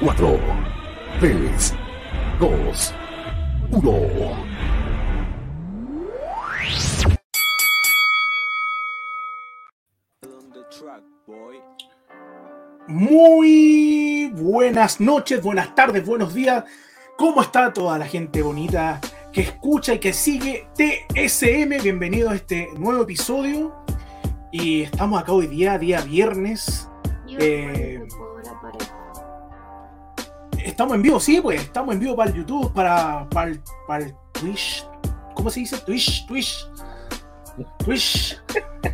4, 3, 2, 1. Muy buenas noches, buenas tardes, buenos días. ¿Cómo está toda la gente bonita que escucha y que sigue TSM? Bienvenido a este nuevo episodio. Y estamos acá hoy día, día viernes. Eh, estamos en vivo, sí, pues estamos en vivo para el YouTube, para, para, el, para el Twitch. ¿Cómo se dice? Twitch, Twitch. Twitch.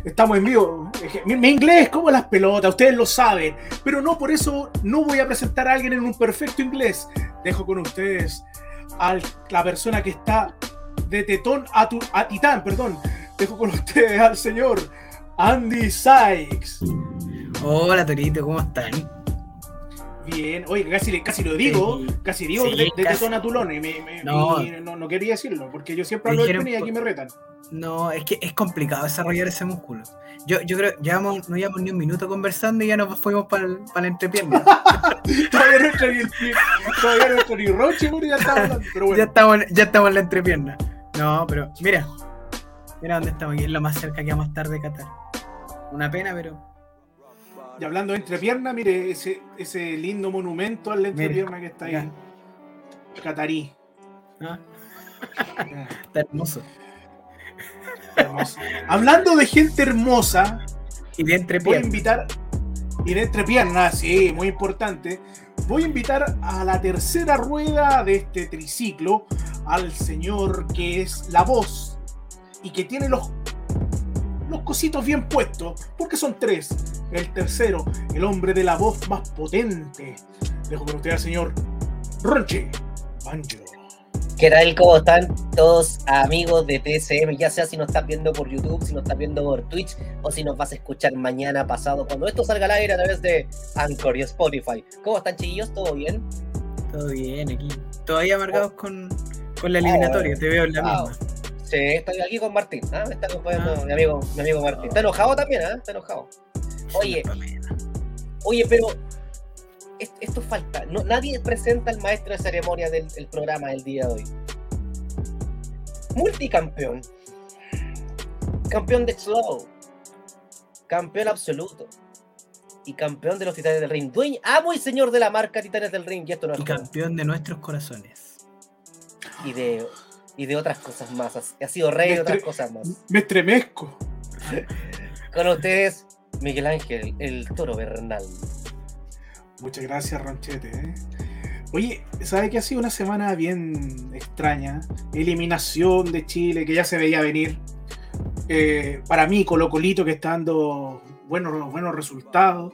Estamos en vivo. Mi, inglés como las pelotas, ustedes lo saben. Pero no por eso no voy a presentar a alguien en un perfecto inglés. Dejo con ustedes a la persona que está de tetón a, tu, a titán, perdón. Dejo con ustedes al señor Andy Sykes. Hola Torito, ¿cómo están? Bien, oye, casi, casi lo digo, sí, casi digo sí, de, de tetón y me, me, no. Me, no, no, quería decirlo, porque yo siempre hablo de y aquí me retan. No, es que es complicado desarrollar ese músculo. Yo, yo creo, llevamos, no llevamos ni un minuto conversando y ya nos fuimos para la entrepierna. todavía no entra ni, todavía no ni roche, ya estamos hablando, pero bueno. ya, estamos, ya estamos en la entrepierna. No, pero mira, mira dónde estamos, aquí es lo más cerca que vamos a estar de Qatar. Una pena, pero y hablando de entrepierna, mire ese, ese lindo monumento a la entrepierna que está ahí. Catarí. ¿Ah? está hermoso. hermoso. Hablando de gente hermosa, y de entrepierna. Voy a invitar. Y de entrepierna, sí, muy importante. Voy a invitar a la tercera rueda de este triciclo al señor que es la voz y que tiene los los cositos bien puestos, porque son tres. El tercero, el hombre de la voz más potente. Dejo con usted al señor Ronche Banjo. ¿Qué tal? ¿Cómo están todos amigos de TSM? Ya sea si nos estás viendo por YouTube, si nos estás viendo por Twitch o si nos vas a escuchar mañana pasado cuando esto salga al aire a través de Anchor y Spotify. ¿Cómo están chiquillos? ¿Todo bien? Todo bien aquí. Todavía marcados oh. con, con la eliminatoria, oh. te veo en la oh. misma. Sí, estoy aquí con Martín. ¿ah? Me está acompañando ah. mi, amigo, mi amigo Martín. Está enojado también. ¿eh? Está enojado. Oye, oye, pero esto falta. No, nadie presenta al maestro de ceremonia del, del programa del día de hoy. Multicampeón. Campeón de slow. Campeón absoluto. Y campeón de los Titanes del Ring. Dueño, amo y señor de la marca Titanes del Ring. Y, esto no es y campeón de nuestros corazones. Y de y de otras cosas más. Ha sido rey de otras cosas más. Me estremezco. Con ustedes, Miguel Ángel, el toro Bernal. Muchas gracias, Ronchete. ¿eh? Oye, ¿sabe que ha sido una semana bien extraña? Eliminación de Chile, que ya se veía venir. Eh, para mí, Colo Colito, que está dando buenos, buenos resultados.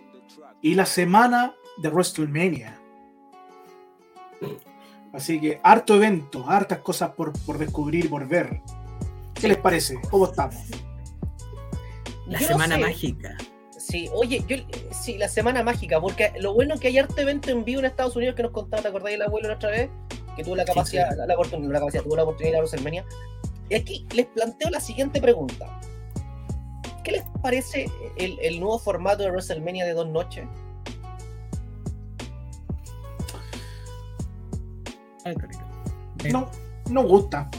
Y la semana de WrestleMania. Así que harto evento, hartas cosas por, por descubrir y por ver. ¿Qué les parece? ¿Cómo estamos? La yo semana no mágica. Sí, oye, yo, sí, la semana mágica, porque lo bueno es que hay harto evento en vivo en Estados Unidos que nos contaba, ¿te acordáis el abuelo la otra vez? Que tuvo la capacidad, sí, sí. La, la, oportunidad, la capacidad, tuvo la oportunidad de ir a WrestleMania. Y aquí les planteo la siguiente pregunta. ¿Qué les parece el, el nuevo formato de WrestleMania de dos noches? No, no gusta.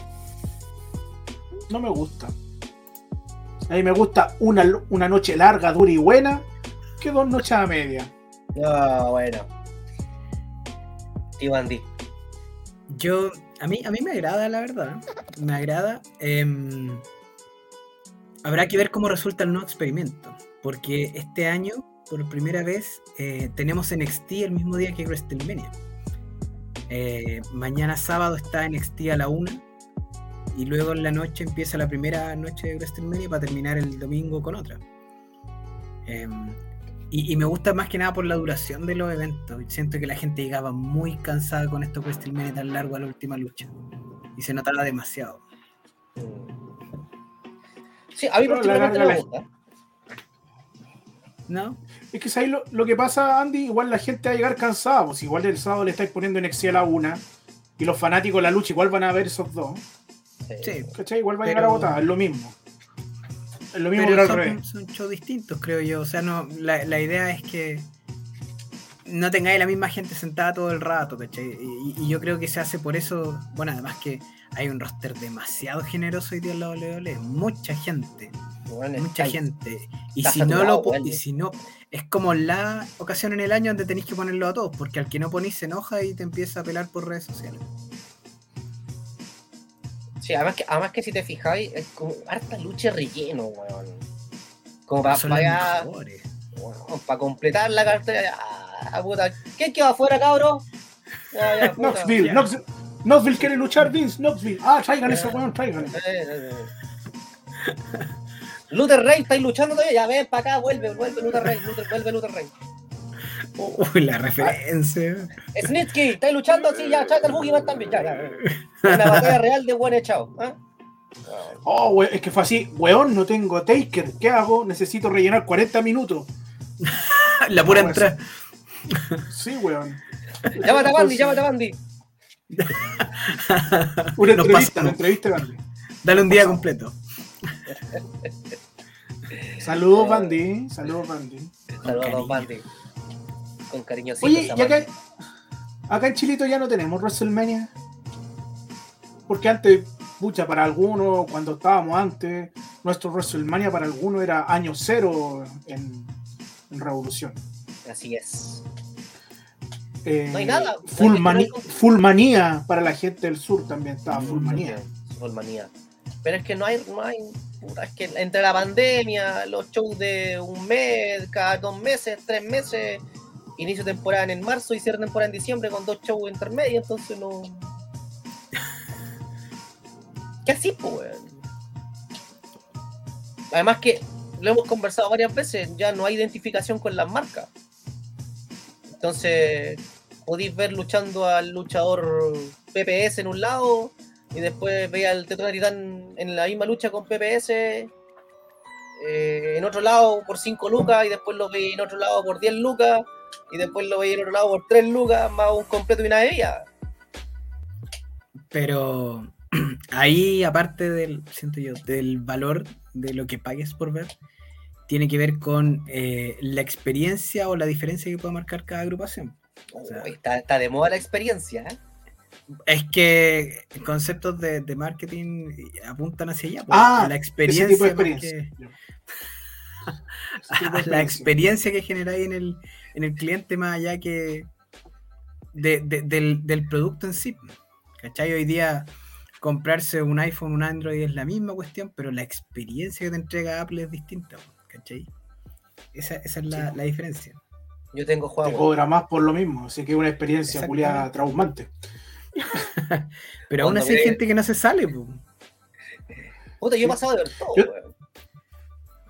No me gusta. A mí me gusta una, una noche larga, dura y buena, que dos noches a media. Ah, bueno. Tío Andy. Yo, a mí, a mí me agrada, la verdad. Me agrada. Eh, habrá que ver cómo resulta el nuevo experimento. Porque este año, por primera vez, eh, tenemos NXT el mismo día que WrestleMania. Eh, mañana sábado está NXT a la 1 y luego en la noche empieza la primera noche de WrestleMania para terminar el domingo con otra. Eh, y, y, me gusta más que nada por la duración de los eventos. Siento que la gente llegaba muy cansada con estos WrestleMania tan largo a la última lucha y se notaba demasiado. Sí, a mí particularmente me gusta. ¿No? Es que ahí lo, lo, que pasa, Andy, igual la gente va a llegar cansada, pues igual el sábado le estáis poniendo en a una, y los fanáticos de la lucha igual van a ver esos dos. Sí. ¿Cachai? Igual va a llegar a votar, es lo mismo. Es lo mismo pero que son, al revés. Son shows distintos, creo yo. O sea, no, la, la idea es que no tengáis la misma gente sentada todo el rato, ¿cachai? Y, y yo creo que se hace por eso, bueno, además que hay un roster demasiado generoso hoy día en la WWE, mucha gente, Bueno, mucha gente. Y está si no lo weón. y si no, es como la ocasión en el año donde tenéis que ponerlo a todos, porque al que no ponís se enoja y te empieza a pelar por redes sociales. Sí, además que, además que si te fijáis, es como harta lucha relleno, weón. Como para para mejores. completar la cartera. Ah, puta. ¿Quién quedó afuera, cabro? Ya, ya. Knoxville, quiere luchar, Vince, Knoxville. Ah, traigan ese weón, traigan. Eh, eh, eh. Luther Rey, ¿estáis luchando todavía? Ya ven para acá, vuelve, vuelve Luther Rey, Luther, vuelve Luther Rey. Uy, la referencia. Snitsky, ¿estáis luchando? Sí, ya, tráete al Boogeyman también, ya, ya. Una batalla real de buen echado. ¿ah? Oh, we- es que fue así, weón, no tengo Taker, ¿qué hago? Necesito rellenar 40 minutos. La pura Ah, entrada. Sí, weón. Llámate a Bandy, llámate a Bandy. Una Nos entrevista, pasamos. una entrevista, Bandy. Dale un día completo. Saludos, Bandy. Saludos, Bandy. Saludos cariño. Bandy. Con cariñosito. Oye, y acá, acá en Chilito ya no tenemos WrestleMania. Porque antes, pucha, para algunos, cuando estábamos antes, nuestro WrestleMania para algunos era año cero en, en Revolución. Así es. Eh, No hay nada. Full, mani- no hay- full manía para la gente del sur también estaba full Mm, manía. Full manía. Pero es que no hay, no hay, puta, es que entre la pandemia, los shows de un mes, cada dos meses, tres meses, inicio de temporada en marzo y cierre temporada en diciembre con dos shows intermedios, entonces no. ¿Qué así, pues? Además que lo hemos conversado varias veces, ya no hay identificación con las marcas. Entonces, podéis ver luchando al luchador PPS en un lado y después veis al Tetona Titán en la misma lucha con PPS eh, en otro lado por 5 lucas y después lo veis en otro lado por 10 lucas y después lo veis en otro lado por 3 lucas más un completo y una bebida. Pero ahí, aparte del, siento yo, del valor de lo que pagues por ver, tiene que ver con eh, la experiencia o la diferencia que puede marcar cada agrupación. O sea, está, está de moda la experiencia, ¿eh? Es que conceptos de, de marketing apuntan hacia allá. pues, Ah, la Ese experiencia. tipo de experiencia. que- Ese tipo de a la experiencia que generáis en el, en el cliente más allá que de- de- del, del producto en sí. ¿Cachai? Hoy día comprarse un iPhone, un Android es la misma cuestión, pero la experiencia que te entrega Apple es distinta. ¿Cachai? Esa, esa es la, la diferencia. Yo tengo Te juego. cobra más por lo mismo, así que es una experiencia culiada traumante. Pero aún así hay gente que no se sale. po. Puta, yo he pasado de ver todo, Yo- weón.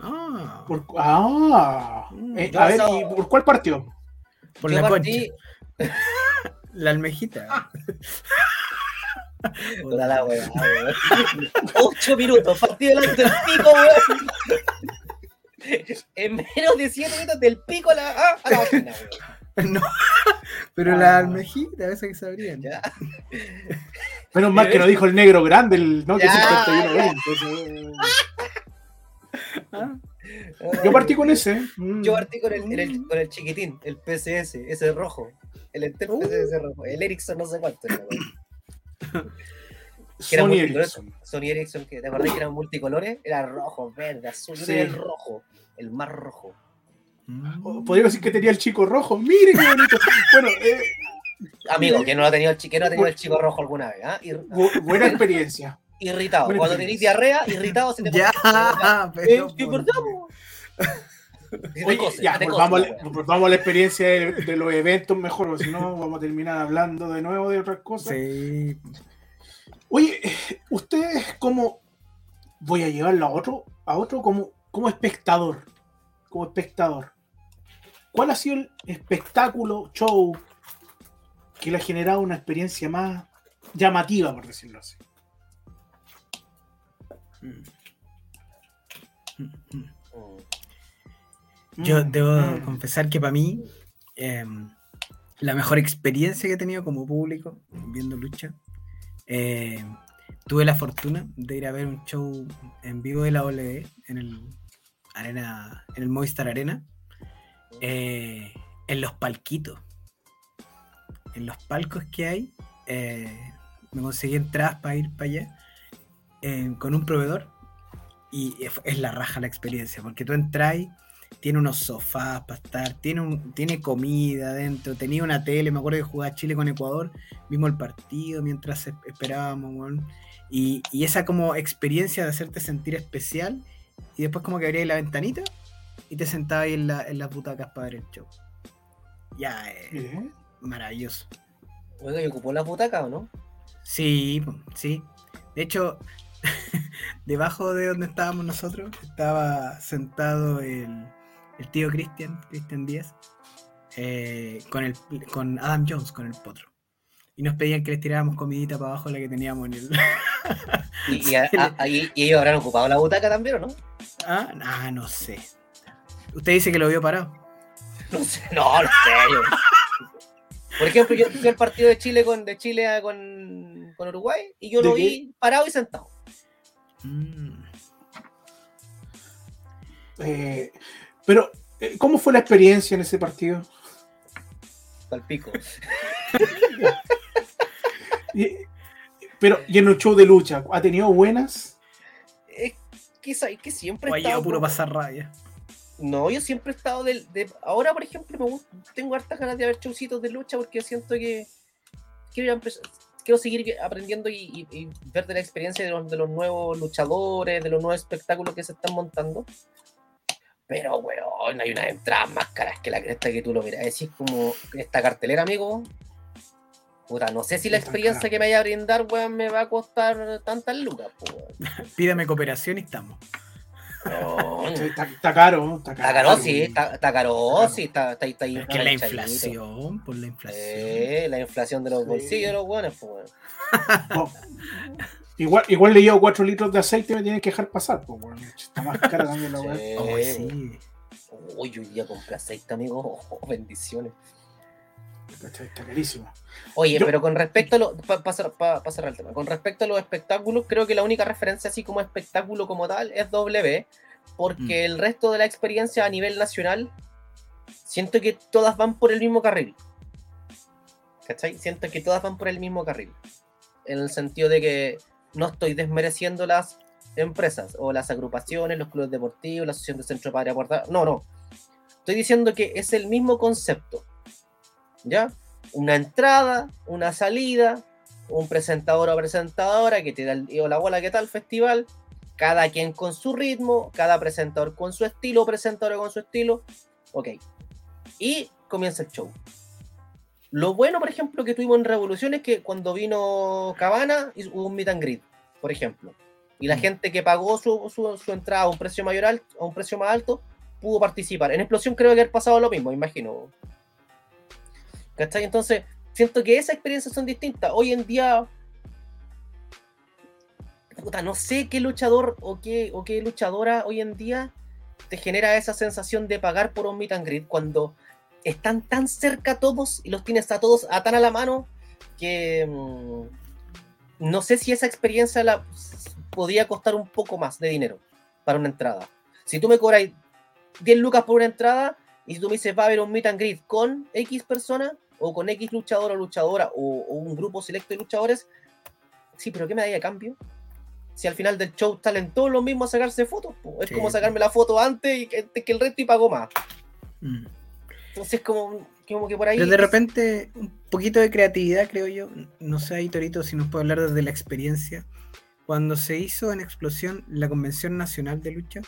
Ah, Por- ah, Mm, eh, a ver, pasaba- ¿y por cuál partió? por Yo la partí- concha. La almejita. Puta la weá, weón. Ocho minutos, partido delante del pico, weón. En menos de siete minutos del pico a la, ah, a la vagina, weón. No, pero Ah. la almejita, esa que se abrían. Ya. Menos mal que lo dijo el negro grande, el Nokia Ya, 5120. Ah, Yo partí con ese. mm. Yo partí con el, el- con el chiquitín, el PCS, ese rojo. El Enter Uh. PCS rojo. El Ericsson no sé cuánto. era, era Sony multicolor. Ericsson. Sony Ericsson, que te acordás que eran multicolores, era rojo, verde, azul, Sí. tenía el rojo, el más rojo. O- Podría decir que tenía el chico rojo. Mire qué bonito. Bueno, eh, Amigo, que no lo ha tenido el, chi- que no ha tenido el chico rojo alguna vez, ¿ah? Ir- bu- buena experiencia. irritado. Buena Cuando tenéis diarrea, irritado se te Ya, Eh. ¿qué por- Oye, cose, ya, te pues cose vamos, la a la- vamos a la experiencia de, de los eventos mejor, o si no, vamos a terminar hablando de nuevo de otras cosas. Sí. Oye, ustedes como voy a llevarlo a otro, a otro como, como espectador, como espectador. ¿Cuál ha sido el espectáculo, show que le ha generado una experiencia más llamativa, por decirlo así? Mm. Yo debo confesar que para mí, em, la mejor experiencia que he tenido como público viendo lucha, em, tuve la fortuna de ir a ver un show en vivo de la OLE en el Arena, en el Movistar Arena. Eh, En los palquitos. En los palcos que hay, eh, me conseguí entradas para ir para allá eh, con un proveedor y es, la raja la experiencia, porque tú entras, tiene unos sofás para estar, tiene, un, tiene comida adentro, tenía una tele, me acuerdo que jugaba Chile con Ecuador, vimos el partido mientras es- esperábamos, weón. y, y esa como experiencia de hacerte sentir especial, y después como que abrías la ventanita y te sentabas ahí en, la- en las butacas para ver el show. Ya, eh, maravilloso. Oiga, ¿y ocupó la butaca o no? Sí, po, sí. De hecho, debajo de donde estábamos nosotros estaba sentado el, el tío Cristian, Cristian Díaz, eh, con, el, con Adam Jones, con el potro. Y nos pedían que les tiráramos comidita para abajo la que teníamos en el... ¿Y, y, a- a- y- y ellos habrán ocupado la butaca también o no? Ah, ah, no sé. Usted dice que lo vio parado. No sé, no, no sé. Por ejemplo, yo fui al partido de Chile con, de Chile a- con, con Uruguay y yo ¿De lo qué? vi parado y sentado. Mm. eh, pero, eh, ¿cómo fue la experiencia en ese partido? Al pico. Y- pero, y en el show de lucha, ¿ha tenido buenas? Que, ¿sabes que siempre he estado puro pasar rabia. No, yo siempre he estado del. De, ahora, por ejemplo, me gusta- tengo hartas ganas de ver showcitos de lucha porque siento que quiero, seguir aprendiendo y, y- y ver de la experiencia de los, de los nuevos luchadores, de los nuevos espectáculos que se están montando. Pero, weón, hay unas entradas más caras que la cresta que tú lo miras. Decís como esta cartelera, amigo. Puta, no sé si la experiencia que me vaya a brindar, weón, me va a costar tantas lucas, po, weón. Pídame cooperación y estamos. Está, está caro, está caro. Está caro, sí, está, está caro, sí, está, está, está ahí Es que la inflación, por la inflación. Eh, la inflación de los Sí. bolsillos de los buenos, pues, weón. No. Igual, igual le llevo 4 litros de aceite y me tienen que dejar pasar. Pues, bueno. Está más cara también la weá. Sí, Oh, weón. sí. Uy, hoy día compré aceite, amigo. Oh, bendiciones. ¿Cachai? Está carísimo. Oye, Yo- pero con respecto a lo. Para cerrar el tema, con respecto a los espectáculos, creo que la única referencia, así como espectáculo como tal, es W, porque el resto de la experiencia a nivel nacional, siento que todas van por el mismo carril. ¿Cachai? Siento que todas van por el mismo carril. En el sentido de que no estoy desmereciendo las empresas o las agrupaciones, los clubes deportivos, la asociación de centro padre aportar. No, no. Estoy diciendo que es el mismo concepto. ¿Ya? Una entrada, una salida, un presentador o presentadora que te da el o la bola que tal festival, cada quien con su ritmo, cada presentador con su estilo, presentadora con su estilo. Ok. Y comienza el show. Lo bueno, por ejemplo, que tuvimos en Revolución es que cuando vino Cabana hubo un meet and greet, por ejemplo. Y la Mm. gente que pagó su, su- su entrada a un precio mayor alto, a un precio más alto, pudo participar. En Explosión creo que haber pasado lo mismo, imagino. ¿Cachai? Entonces, siento que esas experiencias son distintas. Hoy en día. Puta, no sé qué luchador o qué, o qué luchadora hoy en día te genera esa sensación de pagar por un meet and greet cuando están tan cerca todos y los tienes a todos a tan a la mano que mm, no sé si esa experiencia la podría costar un poco más de dinero para una entrada. Si tú me cobras 10 lucas por una entrada y si tú me dices va a haber un meet and greet con X persona o con X luchador o luchadora o, o un grupo selecto de luchadores, sí, pero ¿qué me da a cambio? Si al final del show salen todos los mismos a sacarse fotos, po. es Sí, como sacarme la foto antes y que, que el resto y pago más. Mm. Entonces, como, como que por ahí. Pero de repente, un poquito de creatividad, creo yo. No sé ahí, Torito, si nos puede hablar desde la experiencia. Cuando se hizo en Explosión la Convención Nacional de Lucha,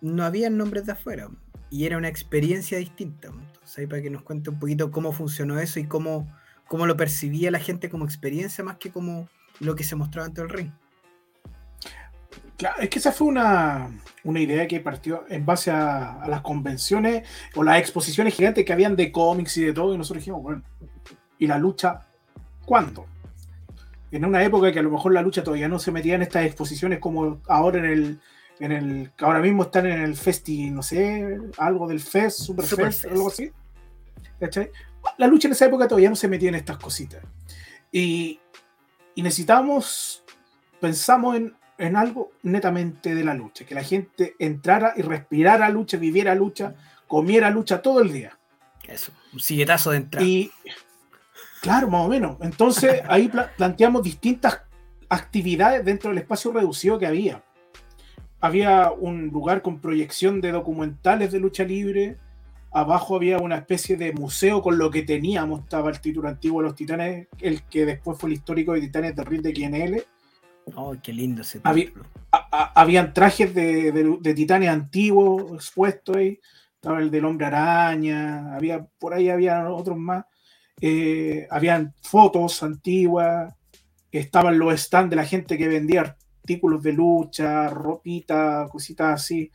no había nombres de afuera. Y era una experiencia distinta. Entonces, ahí para que nos cuente un poquito cómo funcionó eso y cómo, cómo lo percibía la gente como experiencia más que como lo que se mostraba ante el ring. Claro, es que esa fue una, una idea que partió en base a, a las convenciones o las exposiciones gigantes que habían de cómics y de todo, y nosotros dijimos, bueno, ¿y la lucha cuándo? En una época que a lo mejor la lucha todavía no se metía en estas exposiciones como ahora en el, en el ahora mismo están en el Festi, no sé, algo del Fest, Super, Super Fest, Fest. algo así. ¿Cachai? La lucha en esa época todavía no se metía en estas cositas. Y, y necesitamos, pensamos en, en algo netamente de la lucha, que la gente entrara y respirara lucha, viviera lucha, comiera lucha todo el día. Eso, un silletazo de entrada. Y claro, más o menos. Entonces ahí pla- planteamos distintas actividades dentro del espacio reducido que había. Había un lugar con proyección de documentales de lucha libre. Abajo había una especie de museo con lo que teníamos. Estaba el título antiguo de los Titanes, el que después fue el histórico de Titanes de Ring de QNL. Oh, qué lindo ese Había- título. a- a- habían trajes de, de- de titanes antiguos expuestos ahí. Estaba el del hombre araña, había, por ahí había otros más. Eh, habían fotos antiguas, estaban los stands de la gente que vendía artículos de lucha, ropita, cositas así.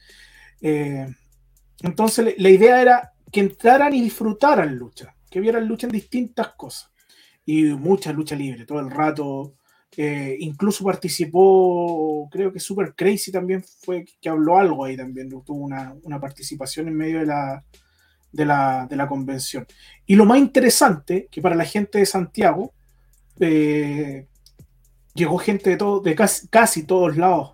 Eh, entonces la idea era que entraran y disfrutaran lucha, que vieran lucha en distintas cosas. Y mucha lucha libre, todo el rato. Eh, incluso participó, creo que Super Crazy también fue que habló algo ahí también, tuvo una, una participación en medio de la, de, la, de la convención. Y lo más interesante, que para la gente de Santiago, eh, llegó gente de, todo, de casi, casi todos lados,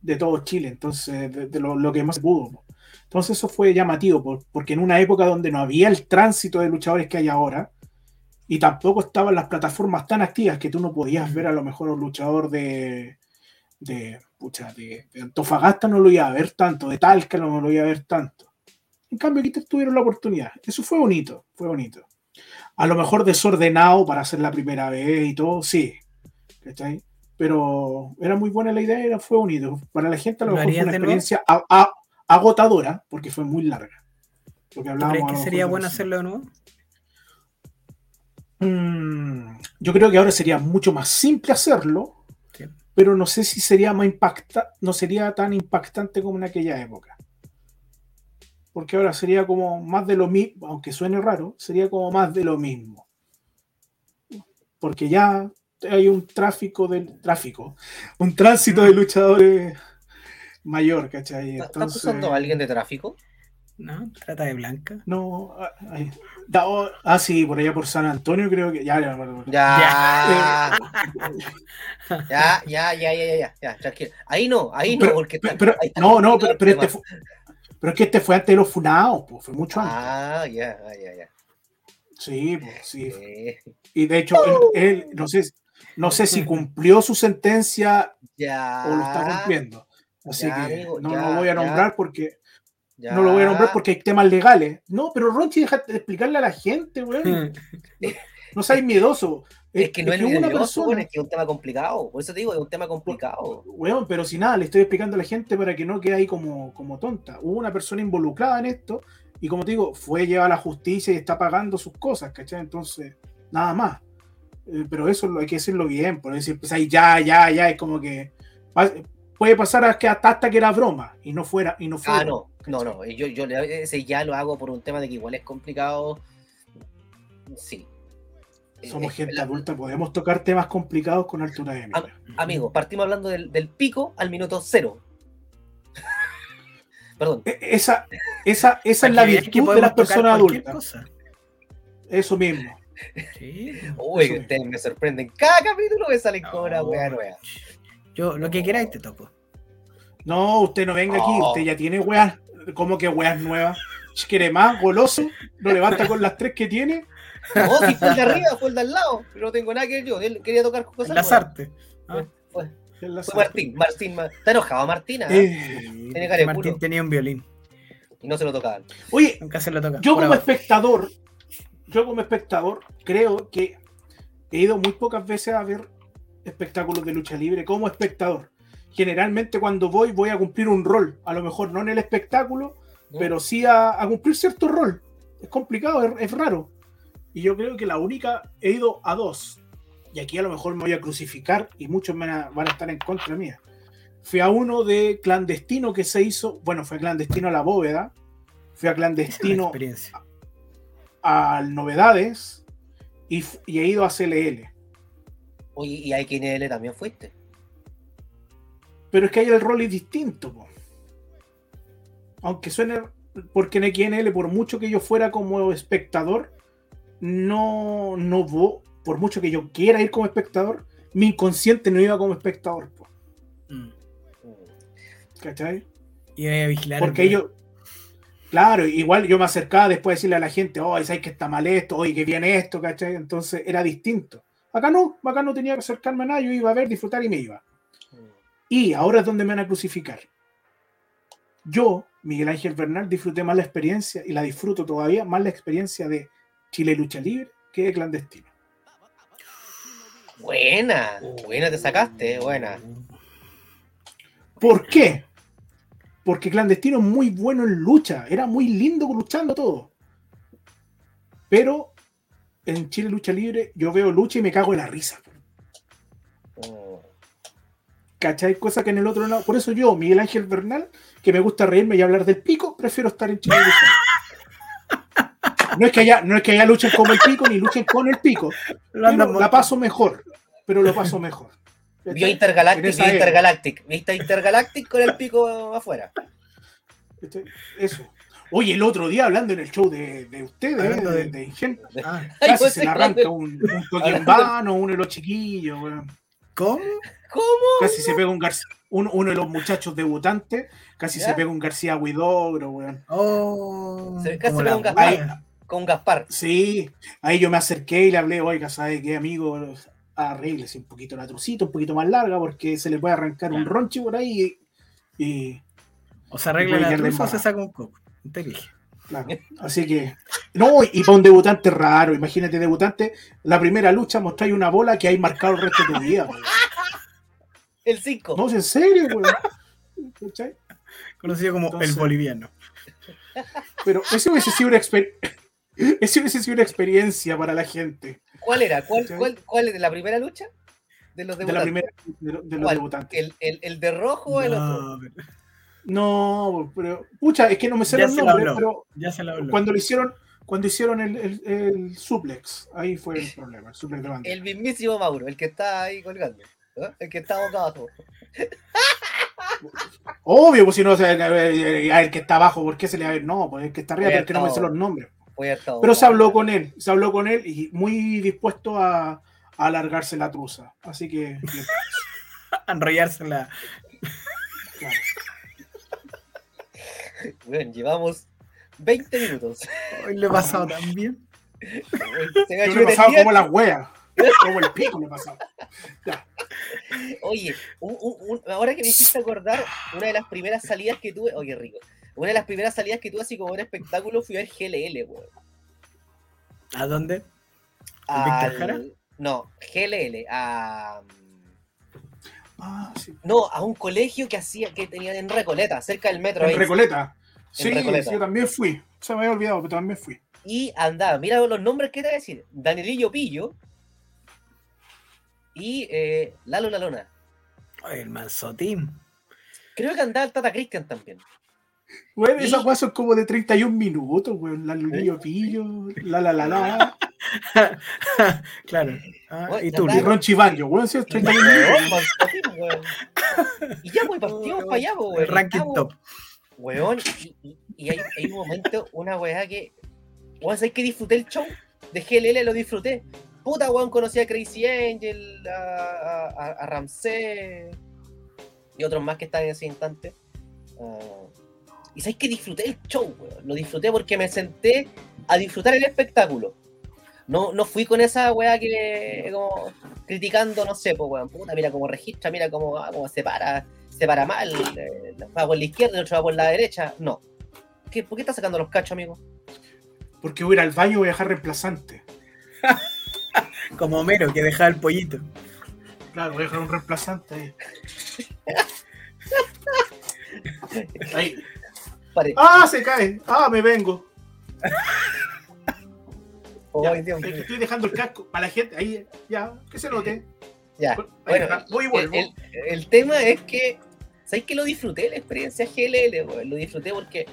de todo Chile, entonces, de, lo, lo que más pudo. Entonces eso fue llamativo, por- porque en una época donde no había el tránsito de luchadores que hay ahora, y tampoco estaban las plataformas tan activas que tú no podías ver a lo mejor un luchador de, de, pucha, de, de Antofagasta no lo iba a ver tanto, de Talca no lo iba a ver tanto. En cambio, aquí te tuvieron la oportunidad. Eso fue bonito, fue bonito. A lo mejor desordenado para hacer la primera vez y todo, sí. ¿cachai? Pero era muy buena la idea, era, fue bonito. Para la gente a lo ¿Lo mejor fue una experiencia a- a- agotadora, porque fue muy larga. Lo que ¿Tú hablábamos crees que sería bueno de- hacerlo de nuevo? Mm, yo creo que ahora sería mucho más simple hacerlo, Sí. pero no sé si sería más impacta no sería tan impactante como en aquella época. Porque ahora sería como más de lo mismo, aunque suene raro, sería como más de lo mismo. Porque ya hay un tráfico del tráfico, un tránsito de luchadores mayor, ¿cachai? ¿Estás Entonces, usando a alguien de tráfico? No, trata de blanca. No, ah, ay, da- oh, ah, sí, por allá por San Antonio creo que ya, ya, bueno, Ya. Ya, ya, ya, ya, ya, ya, tranquilo. Ahí no, ahí no, Pero- porque está- pero- ahí está no, no, pero, pero este fue, pero es que este fue antes de los funados, pues, fue mucho antes. Ah, ya, ya, ya. Sí, pues, sí. Eh, Y de hecho, él, él, no sé, no sé si cumplió su sentencia ya. o lo está cumpliendo. Así ya, que amigo, no ya, lo voy a ya. nombrar porque no lo voy a nombrar porque hay temas legales. No, pero Ronchi, deja de explicarle a la gente, weón. No seas miedoso. Es que no es hubo una nervioso, persona- es que es un tema complicado. Por eso te digo, es un tema complicado. Weón, pero si nada, le estoy explicando a la gente para que no quede ahí como, como tonta. Hubo una persona involucrada en esto y como te digo, fue llevada a la justicia y está pagando sus cosas, ¿cachai? Entonces, nada más. Eh, pero eso hay que decirlo bien, por decir, pues ahí ya, ya, ya, es como que puede pasar a que hasta, hasta que era broma y no fuera, y no fuera. Ah, no, no, no. Yo, yo ese ya lo hago por un tema de que igual es complicado. Sí. Somos Eh, gente la- adulta, podemos tocar temas complicados con altura de mira. Amigos, partimos hablando del, del pico al minuto cero. Perdón. E- Esa, esa, esa es la virtud de las personas adultas. cosa. Eso mismo. Sí. Uy, Eso ustedes me sorprenden. Cada capítulo me salen con una No. wea nueva. Yo, lo que queráis te toco. No, usted no venga aquí, No. usted ya tiene weas, como que weas nuevas. Si quiere más, goloso, lo levanta con las tres que tiene. No, si fue el de arriba, fue el de al lado. Pero no tengo nada que ver yo. Él quería tocar con cosas. Las nuevas. artes. Ah, Fue. Martín. Martín ma- está enojado Martín. ¿ah? Eh, de Martín tenía un violín. Y no se lo tocaban. Oye, Nunca se lo toca. yo como abajo. espectador, yo como espectador, creo que he ido muy pocas veces a ver espectáculos de lucha libre como espectador. Generalmente cuando voy, voy a cumplir un rol. A lo mejor no en el espectáculo, pero sí a, a cumplir cierto rol. Es complicado, es, es raro. Y yo creo que la única, he ido a dos. Y aquí a lo mejor me voy a crucificar y muchos me van a, van a estar en contra mía. Fui a uno de clandestino que se hizo, bueno, fue clandestino a la bóveda, fui a clandestino experiencia. al novedades y, y he ido a CLL. Oye, y a XNL también fuiste. Pero es que ahí el rol es distinto. po. Aunque suene, porque en XNL, por mucho que yo fuera como espectador, no, no vo- por mucho que yo quiera ir como espectador, mi inconsciente no iba como espectador. po, Mm. ¿Cachai? Y a vigilar. Porque el ellos. Claro, igual yo me acercaba después de decirle a la gente, oh, ¿sabes que está mal esto? Oye, que viene esto, ¿cachai? Entonces era distinto. Acá no, acá no tenía que acercarme a nada, yo iba a ver, disfrutar y me iba. Y ahora es donde me van a crucificar. Yo, Miguel Ángel Bernal, disfruté más la experiencia y la disfruto todavía más la experiencia de Chile Lucha Libre que de clandestino. Buena, buena te sacaste, buena. ¿Por qué? Porque clandestino es muy bueno en lucha, era muy lindo luchando todo. Pero en Chile Lucha Libre yo veo lucha y me cago en la risa. ¿Cachai? Cosa que en el otro lado. Por eso yo, Miguel Ángel Bernal, que me gusta reírme y hablar del pico, prefiero estar en Chile Lucha Libre. No es que haya, no es que haya luchen como el pico ni luchen con el pico. Pero la paso mejor. Pero lo paso mejor. Vio. Intergalactic, vio. Intergalactic. ¿Viste Intergalactic con el pico afuera? Eso. Oye, el otro día hablando en el show de, de ustedes, Hablando de, de- Ah, casi se le arranca un, un Toquembano, uno de los chiquillos, weón. ¿Cómo? ¿Cómo? Casi se pega un García, uno, uno de los muchachos debutantes, casi ¿Ya? se pega un García Huidobro, weón. Oh, Se- casi da un Gaspar. Con Gaspar. Sí, ahí yo me acerqué y le hablé, oiga, ¿sabe qué, amigo? Arréglese un poquito la trucita, un poquito más larga, porque se le puede arrancar un ronchi por ahí y, y- O se arregla la truza o se saca un coco. Te elige. claro. Así que, no, y para un debutante raro, imagínate, debutante, la primera lucha mostráis una bola que hay marcado el resto de tu vida, weón. El 5. No, en serio. ¿Cachai? Conocido como Entonces- el boliviano. Pero ese hubiese sido una exper- ese hubiese sido una experiencia para la gente. ¿Cuál era? ¿Cuál, cuál, cuál es de la primera lucha? De los De la debutantes. primera de, lo- de los ¿Cuál? debutantes. ¿El, el, el de rojo o el otro? No, pero- No, pero. Pucha, es que no me sé Ya los lo nombres, pero ya se lo habló. cuando lo hicieron, cuando hicieron el, el, el suplex, ahí fue el problema, el suplex de banda. El mismísimo Mauro, el que está ahí colgando. ¿no? El que está boca abajo. Obvio, pues si no, a a el que está abajo, ¿por qué se le va a ver? No, pues el que está arriba, Oye, pero es que no me sé los nombres. A Pero se habló con él, se habló con él y muy dispuesto a, a alargarse la truza. Así que, bien, Enrollarse la. claro. Bueno, llevamos 20 minutos. Hoy le he pasado tan bien. Se me ha Yo le he pasado como las weas, como el pico le he pasado. Ya. Oye, un- un- un- ahora que me hiciste acordar, una de las primeras salidas que tuve, oye rico, una de las primeras salidas que tuve así como un espectáculo fui a ver GLL, weón. ¿A dónde? Al-? No, GLL, a... Ah, sí. No, a un colegio que hacía, que tenían en Recoleta, cerca del metro. En. Recoleta. Sí, Recoleta. sí, yo también fui. Se me había olvidado, pero también fui. Y andaba, mira los nombres que te voy a decir. Danielillo Pillo y eh, Lalo Lalona. Ay, el mansotín. Creo que andaba el Tata Christian también. Bueno, Y- esas son como de 31 minutos, weón. La Lulillo Pillo, la la la la. claro. Ah, y tú, Y. Ronchi Banjo, weón, 31 minutos. Mansotín, weón. Y ya, pues, partimos para allá, pues, el weón. ranking Estamos- top. Weón, y, y- y hay, hay un momento, una weá que. Weón, ¿sabes que disfruté el show? De GLL lo disfruté. Puta, weón, conocí a Crazy Angel, a, a, a- a Ramsey y otros más que están en ese instante. Ah, y sabes que disfruté el show, weón. Lo disfruté porque me senté a disfrutar el espectáculo. No, no fui con esa weá que como criticando, no sé, pues weón, puta, mira cómo registra, mira cómo, ah, cómo se para, se para mal, eh, va por la izquierda, el otro va por la derecha. No. ¿Qué, ¿Por qué estás sacando los cachos, amigo? Porque voy a ir al baño y voy a dejar reemplazante. Como Homero que dejaba el pollito. Claro, voy a dejar un reemplazante ahí. Ahí. Pare. ¡Ah, se cae! ¡Ah, me vengo! Ya, Ay, Dios mío. estoy dejando el casco para la gente. Ahí, ya, que se note. Ya. Bueno, voy y el, vuelvo. el- el tema es que, ¿sabes que lo disfruté la experiencia GLL? weón? Lo disfruté porque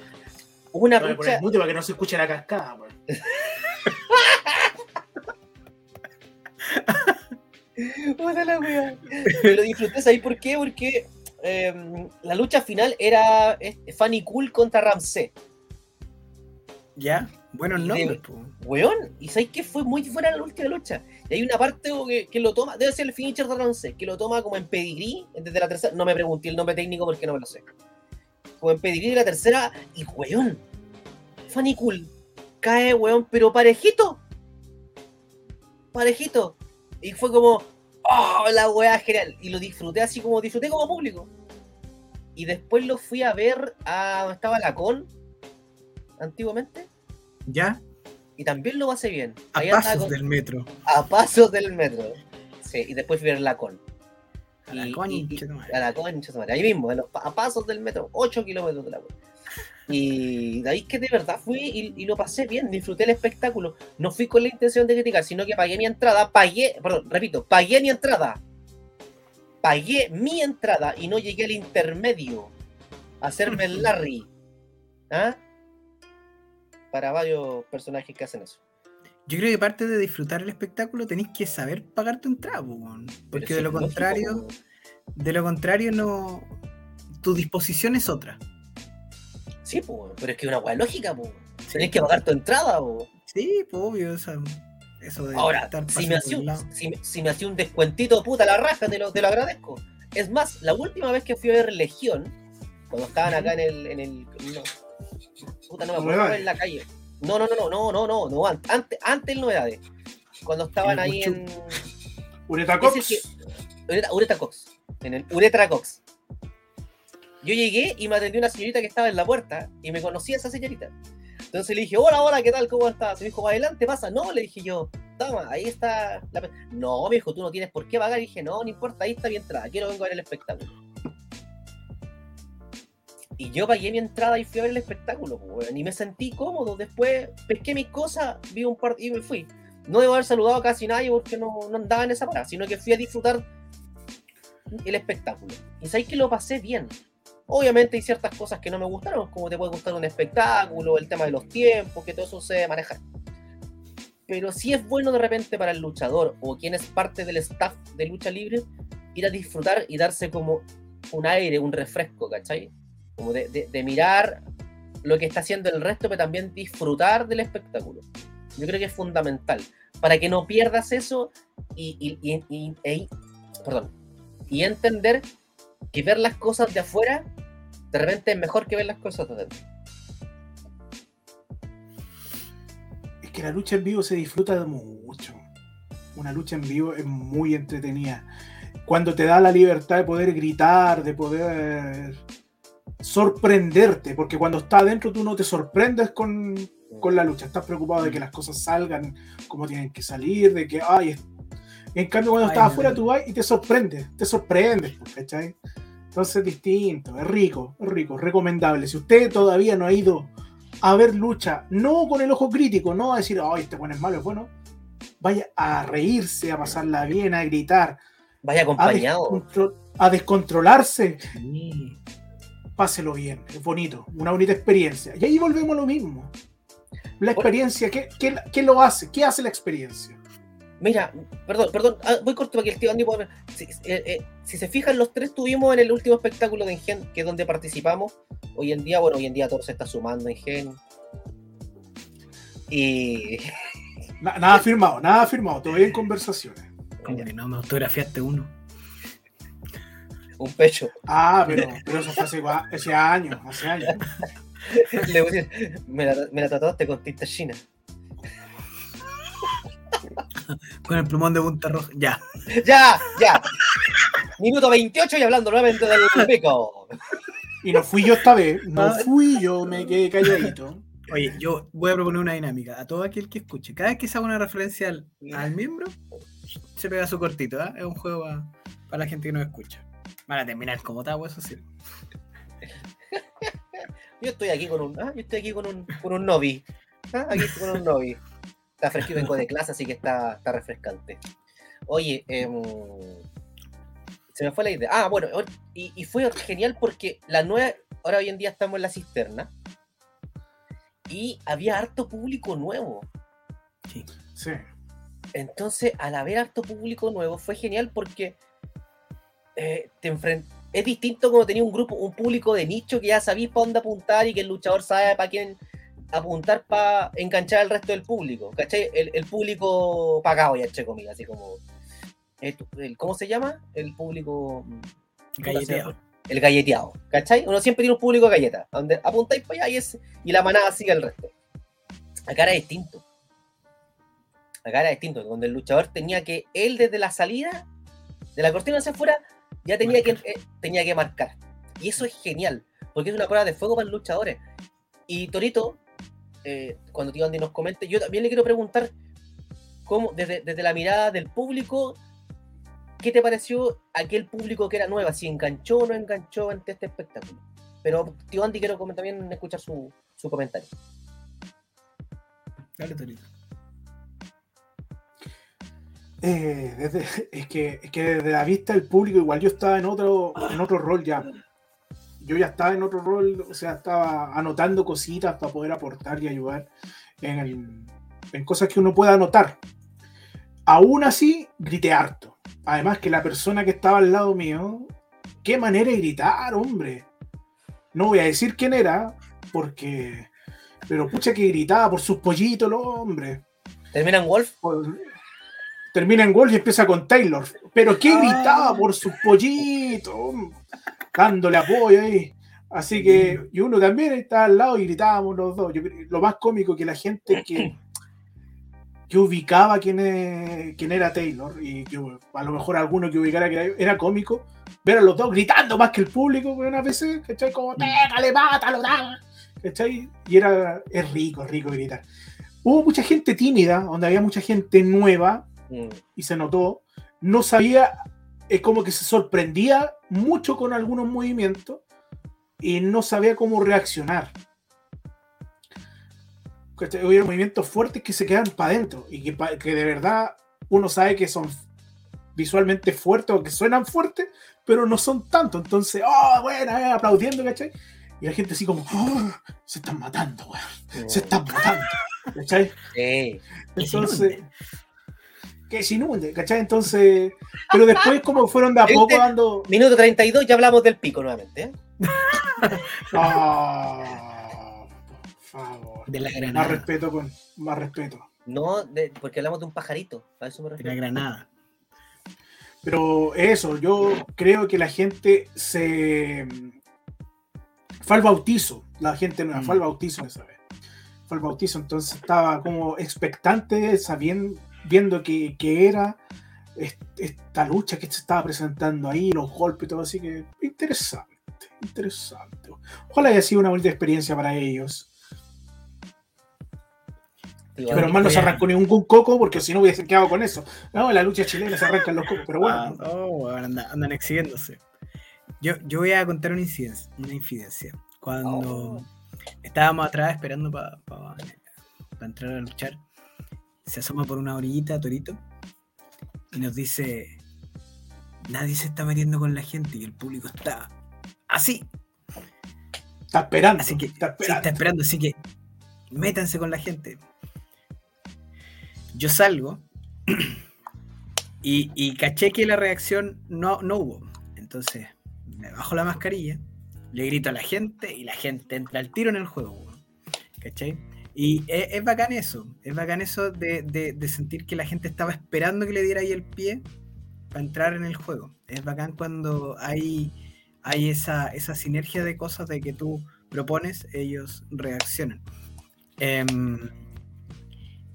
hubo una Voy a poner lucha. mute para que no se escuche la cascada. Puta la wea. Lo disfruté, ¿sabes por qué? Porque em, la lucha final era eh, Fanny Cool contra Ramsey. ¿Ya? Buenos nombres. Weón, y sabes que fue muy buena la última lucha. Y hay una parte que, que lo toma, debe ser el finisher de Ramsey, que lo toma como en pedigrí desde la tercera. No me pregunté el nombre técnico porque no me lo sé. Como en pedigrí de la tercera, y weón, Funny Cool cae, weón, pero parejito. Parejito. Y fue como, oh, la weá genial. Y lo disfruté así como disfruté como público. Y después lo fui a ver a donde estaba la con antiguamente. ¿Ya? Y también lo pasé bien. A pasos con- del metro. a pasos del metro. Sí, y después fui a la con. A la concha a la concha. Ahí mismo, a pasos del metro, 8 kilómetros de la wea. Y de ahí que de verdad fui y, y lo pasé bien, disfruté el espectáculo. No fui con la intención de criticar, sino que pagué mi entrada, pagué, perdón, repito, pagué mi entrada. Pagué mi entrada y no llegué al intermedio a hacerme el Larry. ¿Ah? Para varios personajes que hacen eso. Yo creo que parte de disfrutar el espectáculo tenéis que saber pagar tu entrada, porque de sí, lo contrario, de lo contrario no. Tu disposición es otra. Sí, po, pero es que es una hueá lógica, po. Tenés que pagar tu entrada, po. Sí, pues obvio, o sea, eso de Ahora, estar si me, hacía un, si, si me hacía un descuentito, puta, la raja, te lo, te lo agradezco. Es más, la última vez que fui a ver Legión, cuando estaban acá en el. En el no, puta, no me acuerdo Novedades. en la calle. No, no, no, no, no, no, no, no, an- antes, antes Novedades. Cuando estaban ahí en. Ureta Cox. que- Ureta, Ureta Cox. En el Uretra Cox. Yo llegué y me atendió una señorita que estaba en la puerta y me conocía esa señorita. Entonces le dije, hola, hola, ¿qué tal? ¿Cómo estás? Me dijo, adelante, pasa. No, le dije yo, toma, ahí está. La... pe-". No, me dijo, tú no tienes por qué pagar. Y dije, no, no importa, ahí está mi entrada. Quiero vengo a ver el espectáculo. Y yo pagué mi entrada y fui a ver el espectáculo, pues, y me sentí cómodo. Después pesqué mis cosas, vi un par y me fui. No debo haber saludado a casi nadie porque no, no andaba en esa parada, sino que fui a disfrutar el espectáculo. Y sabéis que lo pasé bien. Obviamente hay ciertas cosas que no me gustaron, como te puede gustar un espectáculo, el tema de los tiempos, que todo eso se debe manejar. Pero sí es bueno de repente para el luchador o quien es parte del staff de lucha libre ir a disfrutar y darse como un aire, un refresco, ¿cachai? Como de, de- mirar lo que está haciendo el resto, pero también disfrutar del espectáculo. Yo creo que es fundamental para que no pierdas eso y, y- y- y- e- perdón, y entender que ver las cosas de afuera de repente es mejor que ver las cosas de adentro. Es que la lucha en vivo se disfruta de mucho. Una lucha en vivo es muy entretenida. Cuando te da la libertad de poder gritar, de poder sorprenderte, porque cuando estás adentro tú no te sorprendes con, con la lucha, estás preocupado de que las cosas salgan como tienen que salir, de que, ay, en cambio cuando Ay, estás no. afuera tú vas y te sorprendes, te sorprendes, pues, ¿cachai? Entonces es distinto, es rico, es rico, recomendable. Si usted todavía no ha ido a ver lucha, no con el ojo crítico, no a decir, ay, este bueno es malo, es bueno, vaya a reírse, a pasarla bien, a gritar, Vaya a, acompañado. descontro- a descontrolarse, Sí. Páselo bien, es bonito, una bonita experiencia. Y ahí volvemos a lo mismo. La experiencia, ¿qué, qué, qué lo hace? ¿Qué hace la experiencia? Mira, perdón, perdón, ah, voy corto para que el tío Andy pueda. Si, eh, eh, si se fijan, los tres tuvimos en el último espectáculo de Engen, que es donde participamos. Hoy en día, bueno, hoy en día todo se está sumando en Gen. Y. Na- nada firmado, nada firmado, todavía en conversaciones. Como que no me autografiaste uno. Un pecho. Ah, pero, pero eso fue hace, hace años, hace años. Le voy a decir, me la, me la tatuaste con tinta china. Con el plumón de punta roja. Ya. ¡Ya! ¡Ya! Minuto 28 y hablando nuevamente del pico. Y no fui yo esta vez, no Ah. fui yo, me quedé calladito. Oye, yo voy a proponer una dinámica. A todo aquel que escuche. Cada vez que se haga una referencia al, al miembro, se pega su cortito. ¿ah? Es un juego para la gente que no escucha. Van a terminar como Tavo, eso sí. Yo estoy aquí con un. ah, yo estoy aquí con un, con un novi. Ah, Aquí estoy con un novi. Está fresquito, vengo de clase, así que está, está refrescante. Oye, em, se me fue la idea. Ah, bueno, y, y fue genial porque la nueva. Ahora hoy en día estamos en la cisterna. Y había harto público nuevo. Sí. Entonces, al haber harto público nuevo, fue genial porque eh, te es distinto como tenía un grupo, un público de nicho que ya sabéis para dónde apuntar y que el luchador sabe para quién apuntar para enganchar al resto del público. ¿Cachai? El, el público pagado, ya, che comida, así como. el- el- ¿Cómo se llama? El público. mm, Galleteado. El galleteado. ¿Cachai? Uno siempre tiene un público de galleta, donde apuntáis para allá y, es, y la manada sigue el resto. Acá era distinto. Acá era distinto, donde el luchador tenía que, él desde la salida de la cortina hacia afuera, ya tenía que, eh, tenía que marcar. Y eso es genial, porque es una prueba de fuego para los luchadores. Y Torito, eh, cuando Tío Andy nos comente, yo también le quiero preguntar, cómo, desde, desde la mirada del público, ¿qué te pareció aquel público que era nueva? Si enganchó o no enganchó ante este espectáculo. Pero Tío Andy quiero también escuchar su, su comentario. Dale, Torito. Eh, desde- es, que, es que desde la vista del público, igual yo estaba en otro, en otro rol ya. Yo ya estaba en otro rol, o sea, estaba anotando cositas para poder aportar y ayudar en, el- en cosas que uno pueda anotar. Aún así, grité harto. Además que la persona que estaba al lado mío, qué manera de gritar, hombre. No voy a decir quién era, porque... Pero pucha que gritaba por sus pollitos, el hombre ¿Termina en Wolf? por- termina en gol y empieza con Taylor. Pero qué gritaba por sus pollitos, dándole apoyo ahí. Así que, y uno también estaba al lado y gritábamos los dos. Yo lo más cómico que la gente que, que ubicaba quién, es- quién era Taylor, y que a lo mejor alguno que ubicara que era, era cómico, ver a los dos gritando más que el público, unas veces, ¿cachai? Como, pégale, mátalo, dale", ¿cachai? Y era, es rico, es rico gritar. Hubo mucha gente tímida, donde había mucha gente nueva, Mm. y se notó, no sabía, es como que se sorprendía mucho con algunos movimientos y no sabía cómo reaccionar. Hubieron movimientos fuertes que se quedan para adentro y que, que de verdad uno sabe que son visualmente fuertes o que suenan fuertes, pero no son tanto. Entonces, oh, bueno, eh, aplaudiendo, ¿cachai? Y la gente así como, "Oh, se están matando, weón, se están matando, ¿cachai? Sí. Entonces. Que se inunde, ¿cachai? Entonces, pero después como fueron de a poco ¿Viste? dando... Minuto 32, ya hablamos del pico nuevamente. ¿eh? Ah, por favor. De la Más granada. respeto con más respeto. No, de- porque hablamos de un pajarito. A eso me De la refiero. granada. Pero eso, yo creo que la gente se fue al bautizo, la gente nueva, Mm. fue al bautizo esa vez. Fue al bautizo, entonces estaba como expectante, sabiendo, viendo que, que era est- esta lucha que se estaba presentando ahí, los golpes y todo así que interesante, interesante. Ojalá haya sido una bonita experiencia para ellos. Pero mal no se arrancó ningún coco porque si no hubiesen quedado con eso. No, en la lucha chilena se arrancan los cocos, pero Ah, bueno. oh, weón, anda- andan exhibiéndose. Yo, yo voy a contar una incidencia. Una infidencia. Cuando Oh. estábamos atrás esperando para entrar a luchar, se asoma por una orillita Torito y nos dice: Nadie se está metiendo con la gente y el público está así. Está esperando. Así que está sí, esperando. está esperando, así que métanse con la gente. Yo salgo y, y caché que la reacción no, no hubo. Entonces me bajo la mascarilla, le grito a la gente y la gente entra al tiro en el juego. ¿Cachai? Y es, es bacán eso, es bacán eso de, de- sentir que la gente estaba esperando que le diera ahí el pie para entrar en el juego. Es bacán cuando hay, hay esa, esa sinergia de cosas de que tú propones, ellos reaccionan. Em,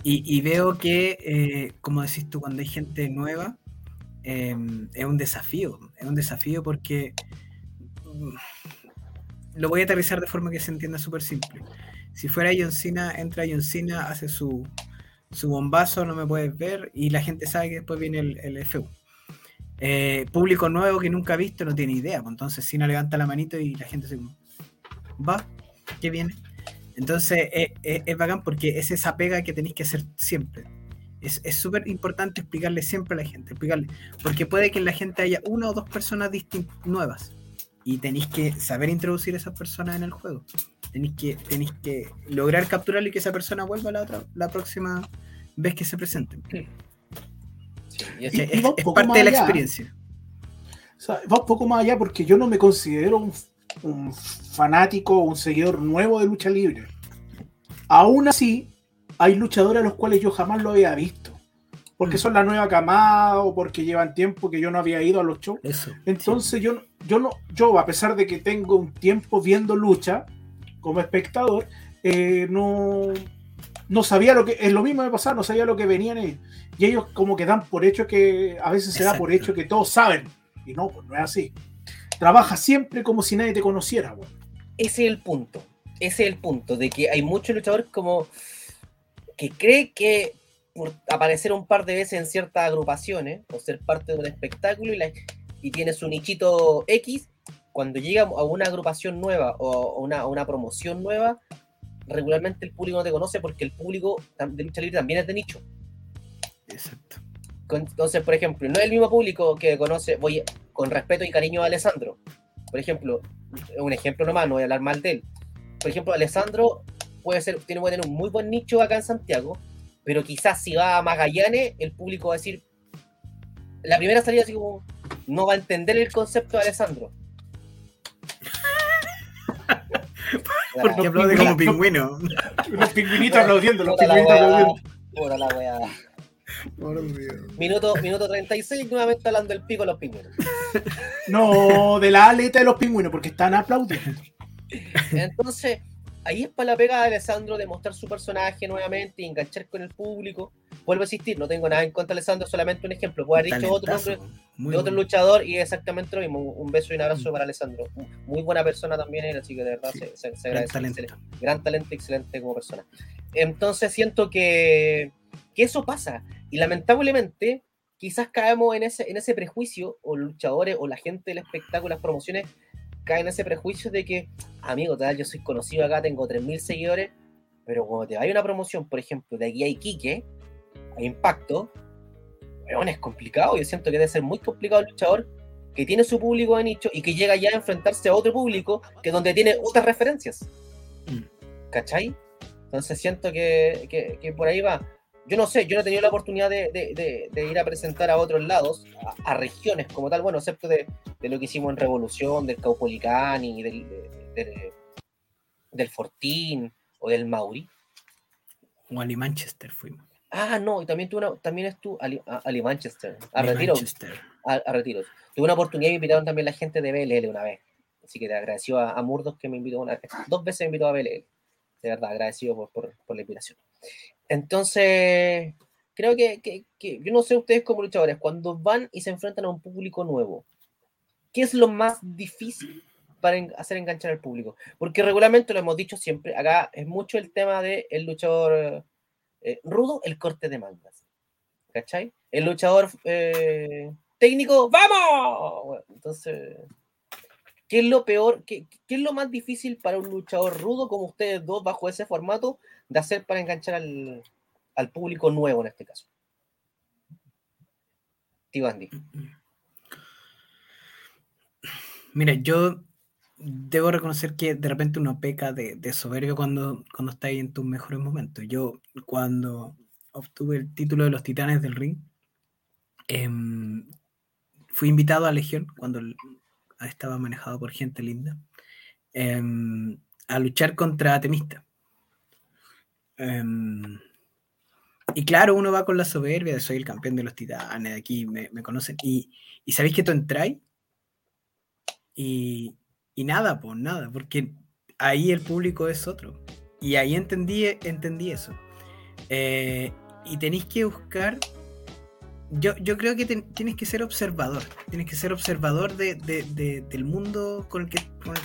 y, y veo que, eh, como decís tú, cuando hay gente nueva, em, es un desafío. Es un desafío porque mm, lo voy a aterrizar de forma que se entienda súper simple. Si fuera John Cena, entra John Cena, hace su, su bombazo, no me puedes ver, y la gente sabe que después viene el, el. Eh, público nuevo que nunca ha visto no tiene idea, pues entonces Cena levanta la manito y la gente se va, ¿qué viene? Entonces eh, eh, es bacán porque es esa pega que tenéis que hacer siempre. Es súper importante explicarle siempre a la gente, explicarle, porque puede que en la gente haya una o dos personas nuevas y tenéis que saber introducir a esas personas en el juego. Tenéis que, tenéis que lograr capturar y que esa persona vuelva la, otra, la próxima vez que se presente. Sí, y Y- ese- Es, parte de la allá. experiencia. O sea, va un poco más allá porque yo no me considero un, un fanático o un seguidor nuevo de lucha libre. Aún así, hay luchadores a los cuales yo jamás lo había visto. Porque Mm. son la nueva camada o porque llevan tiempo que yo no había ido a los shows. Eso. Entonces yo, no- yo no, yo a pesar de que tengo un tiempo viendo lucha como espectador, eh, no, no sabía lo que, es lo mismo de pasar, no sabía lo que venían ellos. Y ellos como que dan por hecho que, a veces se da por hecho que todos saben. Y no, pues no es así. Trabaja siempre como si nadie te conociera, ese es el punto. Ese es el punto, de que hay muchos luchadores como que cree que por aparecer un par de veces en ciertas agrupaciones o ser parte de un espectáculo y, la- y tiene su nichito X, cuando llega a una agrupación nueva o una, una promoción nueva, regularmente el público no te conoce porque el público de lucha libre también es de nicho. Exacto. Entonces, por ejemplo, no es el mismo público que conoce, voy con respeto y cariño a Alessandro. Por ejemplo, un ejemplo nomás, no voy a hablar mal de él. Por ejemplo, Alessandro puede ser, tiene puede tener un muy buen nicho acá en Santiago, pero quizás si va a Magallanes, el público va a decir, la primera salida así como, no va a entender el concepto de Alessandro. Porque aplaude como pingüino. Los pingüinitos aplaudiendo, los pingüinitos aplaudiendo. puta la weá. Por Dios. Minuto, minuto 36, nuevamente hablando del pico de los pingüinos. No, de la aleta de los pingüinos, porque están aplaudiendo. Entonces, ahí es para la pega de Alessandro de mostrar su personaje nuevamente y enganchar con el público. Vuelvo a insistir, no tengo nada en contra de Alessandro, solamente un ejemplo. Puedo haber dicho otro nombre de otro luchador y es exactamente lo mismo. Un beso y un abrazo para Alessandro. Muy buena persona también él, así que de verdad Sí, se, se- se Gran agradece. talento. Excelente. Gran talento, excelente como persona. Entonces siento que, que eso pasa. Y lamentablemente, quizás caemos en ese, en ese prejuicio, o los luchadores, o la gente del espectáculo, las promociones, caen en ese prejuicio de que, amigo, tal, yo soy conocido acá, tengo 3.000 seguidores, pero cuando te vaya una promoción, por ejemplo, de aquí a Iquique, a Impacto, weón, es complicado. Yo siento que debe ser muy complicado el luchador que tiene su público de nicho y que llega ya a enfrentarse a otro público que donde tiene otras referencias. Mm. ¿Cachai? Entonces siento que, que- que por ahí va. Yo no sé, yo no he tenido la oportunidad de, de- de- de ir a presentar a otros lados, a, a regiones como tal, bueno, excepto de, lo que hicimos en Revolución, del Caupolicani, del, de- de- del Fortín o del Mauri. O Ali Manchester fuimos. Ah, no, y también, tuve una, también estuvo Ali, a, Ali Manchester, a Retiro, a, a retiros. Tuve una oportunidad y me invitaron también la gente de BLL una vez. Así que te agradeció a, a Murdos que me invitó una vez. Dos veces me invitó a BLL. De verdad, agradecido por, por, por la invitación. Entonces, creo que, que- que- yo no sé ustedes como luchadores, cuando van y se enfrentan a un público nuevo, ¿qué es lo más difícil para en- hacer enganchar al público? Porque regularmente lo hemos dicho siempre, acá es mucho el tema del el luchador eh, rudo, el corte de mangas. ¿Cachai? El luchador eh, técnico, ¡vamos! Bueno, entonces, ¿qué es lo peor? Qué, es lo más difícil para un luchador rudo como ustedes dos bajo ese formato de hacer para enganchar al, al público nuevo en este caso? Tío Andy. Mira, yo debo reconocer que de repente uno peca de, soberbio cuando, cuando está ahí en tus mejores momentos. Yo, cuando obtuve el título de los Titanes del Ring, em, fui invitado a Legión, cuando estaba manejado por gente linda, em, a luchar contra Temista. Em, y claro, uno va con la soberbia soy el campeón de los Titanes, aquí me, me conocen. Y, y sabéis que tú entráis y, y nada, pues nada, porque ahí el público es otro. Y ahí entendí, entendí eso. Eh, y tenéis que buscar. Yo, yo creo que tienes que ser observador. Tienes que ser observador de, de- de- del mundo con el que,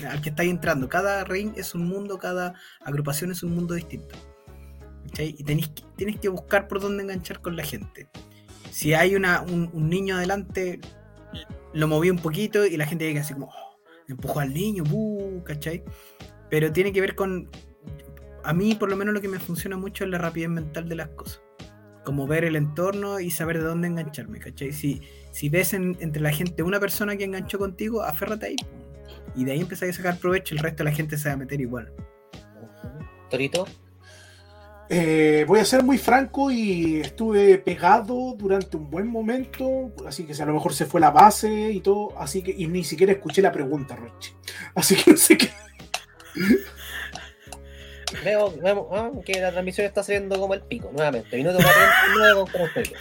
al que estáis entrando. Cada ring es un mundo, cada agrupación es un mundo distinto. ¿cachai? Y tenéis que, tienes que buscar por dónde enganchar con la gente. Si hay una, un, un niño adelante, lo moví un poquito y la gente llega así como, "Oh, empujó al niño, buh", ¿cachai? Pero tiene que ver con, a mí por lo menos lo que me funciona mucho es la rapidez mental de las cosas. Como ver el entorno y saber de dónde engancharme, ¿cachai? Si, si ves en- entre la gente una persona que enganchó contigo, aférrate ahí. Y de ahí empiezas a sacar provecho, el resto de la gente se va a meter igual. Torito. Eh, voy a ser muy franco y estuve pegado durante un buen momento, así que a lo mejor se fue la base y todo, así que y ni siquiera escuché la pregunta, Roche. Así que no sé qué. Veo, vemos, ah, que la transmisión está saliendo como el pico, nuevamente. Minuto 49 con ustedes.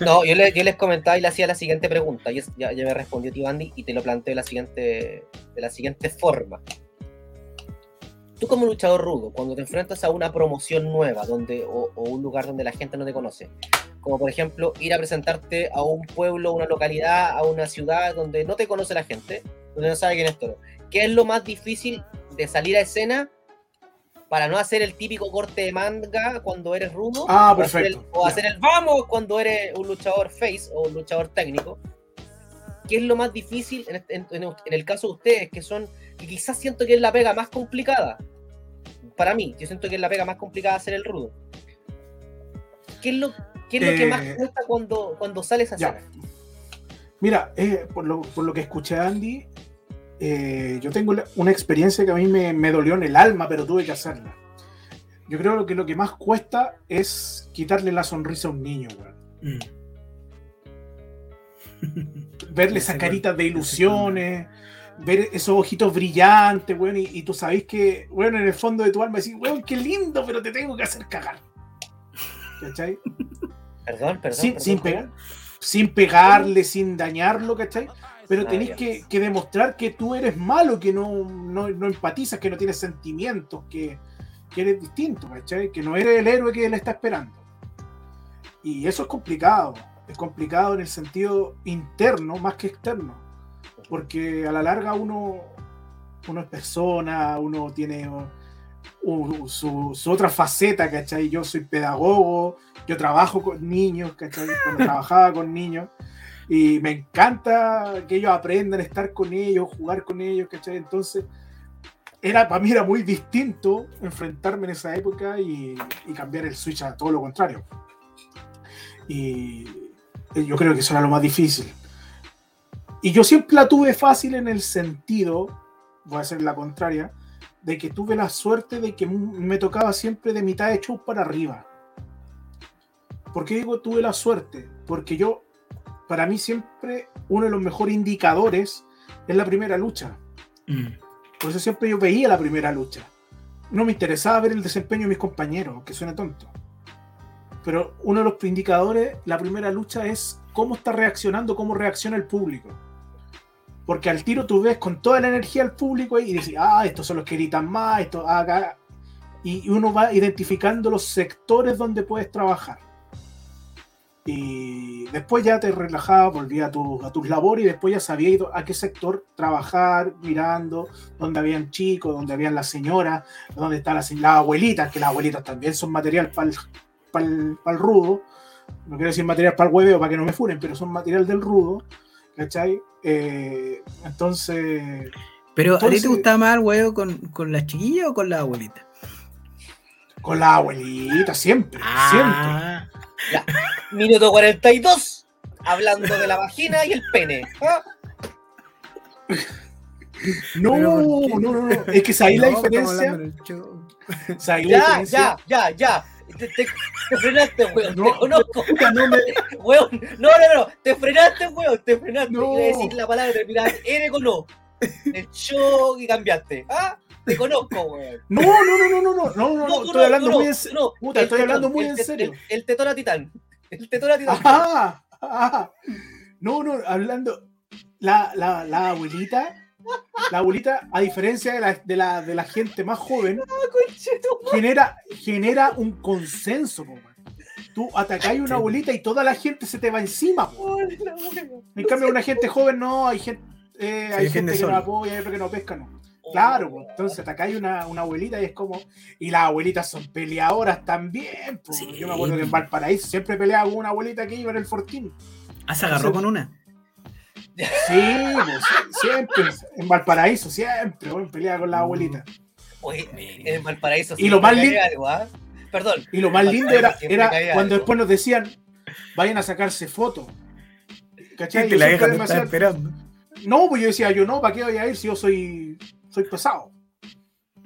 No, yo, le- yo les comentaba y le hacía la siguiente pregunta. Y ya, me respondió Tío Andy y te lo planteo de la siguiente, de la siguiente forma. tú como luchador rudo, cuando te enfrentas a una promoción nueva donde, o, un lugar donde la gente no te conoce, como por ejemplo ir a presentarte a un pueblo, una localidad, a una ciudad donde no te conoce la gente, donde no sabe quién es Toro, ¿qué es lo más difícil de salir a escena para no hacer el típico corte de manga cuando eres rudo? Ah, o hacer perfecto. el- o hacer el vamos cuando eres un luchador face o un luchador técnico. ¿Qué es lo más difícil en, este- en- el caso de ustedes, que son, que quizás siento que es la pega más complicada? Para mí, yo siento que es la pega más complicada hacer el rudo. ¿Qué es lo, qué es lo que más Eh, cuesta cuando, cuando sales a escena? Mira, eh, por, lo, por lo que escuché Andy, eh, yo tengo una experiencia que a mí me, me dolió en el alma, pero tuve que hacerla. Yo creo que lo que más cuesta es quitarle la sonrisa a un niño, weón. Mm. Verle gol, caritas de ilusiones, ver esos ojitos brillantes, weón, y, y tú sabes que, weón, en el fondo de tu alma decís, weón, qué lindo, pero te tengo que hacer cagar. ¿Cachai? Perdón, perdón. sin, perdón, sin, pegar, sin pegarle, sin dañarlo, ¿cachai? Pero tenés que, que demostrar que tú eres malo, que no, no, no empatizas, que no tienes sentimientos, que, que eres distinto, ¿cachai? Que no eres el héroe que él está esperando. Y eso es complicado. Es complicado en el sentido interno más que externo. Porque a la larga uno, uno es persona, uno tiene uh, su, su otra faceta, ¿cachai? Yo soy pedagogo, yo trabajo con niños, ¿cachai? Cuando trabajaba con niños. Y me encanta que ellos aprendan a estar con ellos, jugar con ellos, ¿cachai? Entonces, era, para mí era muy distinto enfrentarme en esa época y, y cambiar el switch a todo lo contrario. Y yo creo que eso era lo más difícil. Y yo siempre la tuve fácil en el sentido, voy a hacer la contraria, de que tuve la suerte de que me tocaba siempre de mitad de show para arriba. ¿Por qué digo tuve la suerte? Porque yo, para mí siempre, uno de los mejores indicadores es la primera lucha. Mm. Por eso siempre yo veía la primera lucha. No me interesaba ver el desempeño de mis compañeros, que suene tonto. Pero uno de los indicadores, la primera lucha es cómo está reaccionando, cómo reacciona el público. Porque al tiro tú ves con toda la energía al público y dices, ah, estos son los que gritan más, esto, ah, acá. Y uno va identificando los sectores donde puedes trabajar. Y después ya te relajabas, volvías a, tu- a tus labores y después ya sabías a qué sector trabajar, mirando, donde habían chicos, donde habían las señoras, donde están las, las abuelitas, que las abuelitas también son material para el, rudo. No quiero decir material para el hueveo para que no me furen, pero son material del rudo. ¿Cachai? Eh, entonces, Pero ¿a ti Entonces- te gustaba más el huevo con, con la chiquilla o con la abuelita? con la abuelita, siempre, Ah. Minuto 42, hablando de la vagina y el pene. ¿ah? No, no, no, no. Es que ahí la No, estamos diferencia. hablando en el show. ¿sabes la Ya, diferencia? ya, ya, ya. Te, te- te frenaste, weón. No, te conozco. no me- Weón. No, no, no. Te frenaste, weón. Te frenaste. No. Decir la palabra, mira, N con O. El show y cambiaste. ¿Ah? Te conozco, weón. No, no, no, no, no, no, no, no, no, estoy hablando muy en serio. no, Puta, estoy hablando muy en serio. El, el tetón a titán. El tetón a titán. Ajá, ajá. No, no, hablando. La, la, la abuelita, la abuelita, a diferencia de la, de la, de la gente más joven, Conchetumare. genera, genera un consenso, po, man. Tú atacáis a una abuelita y toda la gente se te va encima, po. Weón. En cambio, una gente joven no, hay gente, eh, hay gente que no apoya, hay otra que no pesca, no. Claro, pues, entonces atacáis una, una abuelita y es como. Y las abuelitas son peleadoras también. pues. Sí. Yo me acuerdo que en Valparaíso siempre peleaba con una abuelita que iba en el Fortín. Ah, se agarró con una. Sí, pues, siempre. En Valparaíso, siempre, bueno, peleaba con la abuelita. Oye, en Valparaíso. Y lo más siempre lindo- algo, ¿ah? Perdón. Y lo más lindo era, cuando algo. después nos decían, vayan a sacarse fotos. ¿Cachai? La vieja te me estaba hacía- esperando. No, pues yo decía, yo no, ¿para qué voy a ir si yo soy, soy pesado?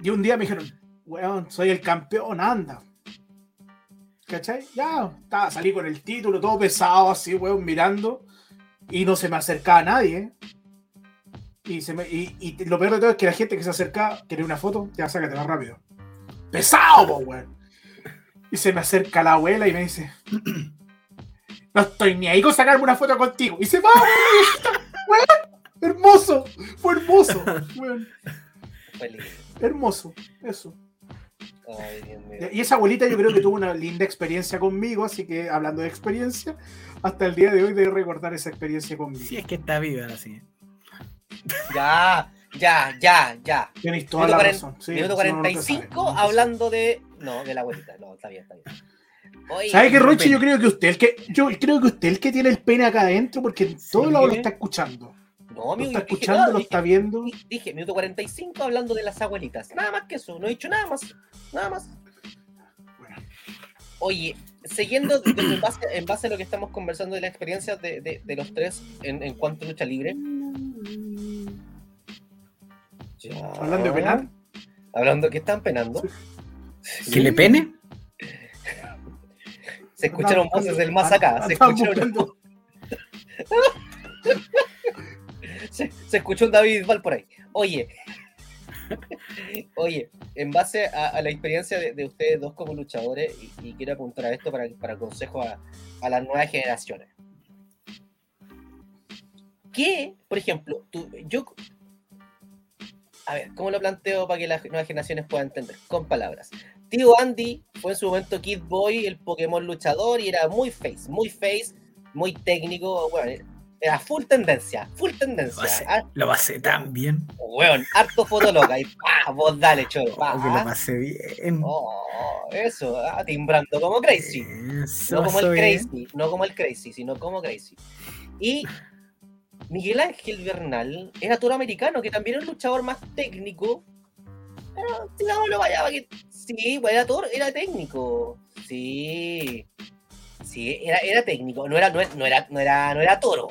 Y un día me dijeron, weón, soy el campeón, anda. ¿Cachai? Ya, estaba, salí con el título, todo pesado, así, weón, mirando. Y no se me acercaba a nadie. Y, y, lo peor de todo es que la gente que se acercaba, quería una foto, ya sácate más rápido. ¡Pesado, weón! Y se me acerca la abuela y me dice, no estoy ni ahí con sacarme una foto contigo. Y se va, weón, Hermoso, fue hermoso. Fue lindo. Hermoso, eso. Ay, Dios mío. Y esa abuelita yo creo que tuvo una linda experiencia conmigo, así que hablando de experiencia, hasta el día de hoy debe recordar esa experiencia conmigo. Si es que está viva así. Ya, ya, ya, ya. Tenéis toda Minuto, la cuaren- razón. sí, minuto eso uno no te 45 sabe, no te hablando de. No, de la abuelita. No, está bien, está bien. Oye, ¿Sabe qué, Roche? Yo creo que usted, el que, yo creo que usted el que tiene el pene acá adentro, porque todo Sí. lado lo está escuchando. No, Lo amigo, está dije, escuchando, no, lo dije- está viendo. Dije, minuto 45 hablando de las abuelitas. Nada más que eso, no he dicho nada más. Nada más. Bueno. Oye, siguiendo de- de- en, base, en base a lo que estamos conversando de la experiencia de, de- de los tres en, en cuanto a lucha libre. Ya. Hablando de penar. Hablando que están penando. ¿Que le pene? Se escucharon voces del más acá. Se escucharon, se, se escuchó un David Val por ahí. Oye. Oye, en base a, la experiencia de, de ustedes dos como luchadores, y, y quiero apuntar a esto para, para consejo a, a las nuevas generaciones. ¿Qué, por ejemplo, tú, yo... A ver, ¿cómo lo planteo para que las nuevas generaciones puedan entender? Con palabras. Tío Andy fue en su momento Kid Boy, el Pokémon luchador, y era muy face, muy face, muy técnico, bueno, era full tendencia, full tendencia. Lo pasé, Ah, lo pasé tan bien. weón, harto fotoloca, y pa, vos dale, choro, pa, Oh, que lo pasé bien. Oh, eso, ah, timbrando como crazy. Eso No como el bien. crazy, no como el crazy, sino como crazy. Y Miguel Ángel Bernal era toro americano, que también era un luchador más técnico. Pero, digámoslo, vaya, para que- sí, pues era toro, era técnico. Sí. Sí, era, era técnico. No era, no, era, no era, no era, no era toro.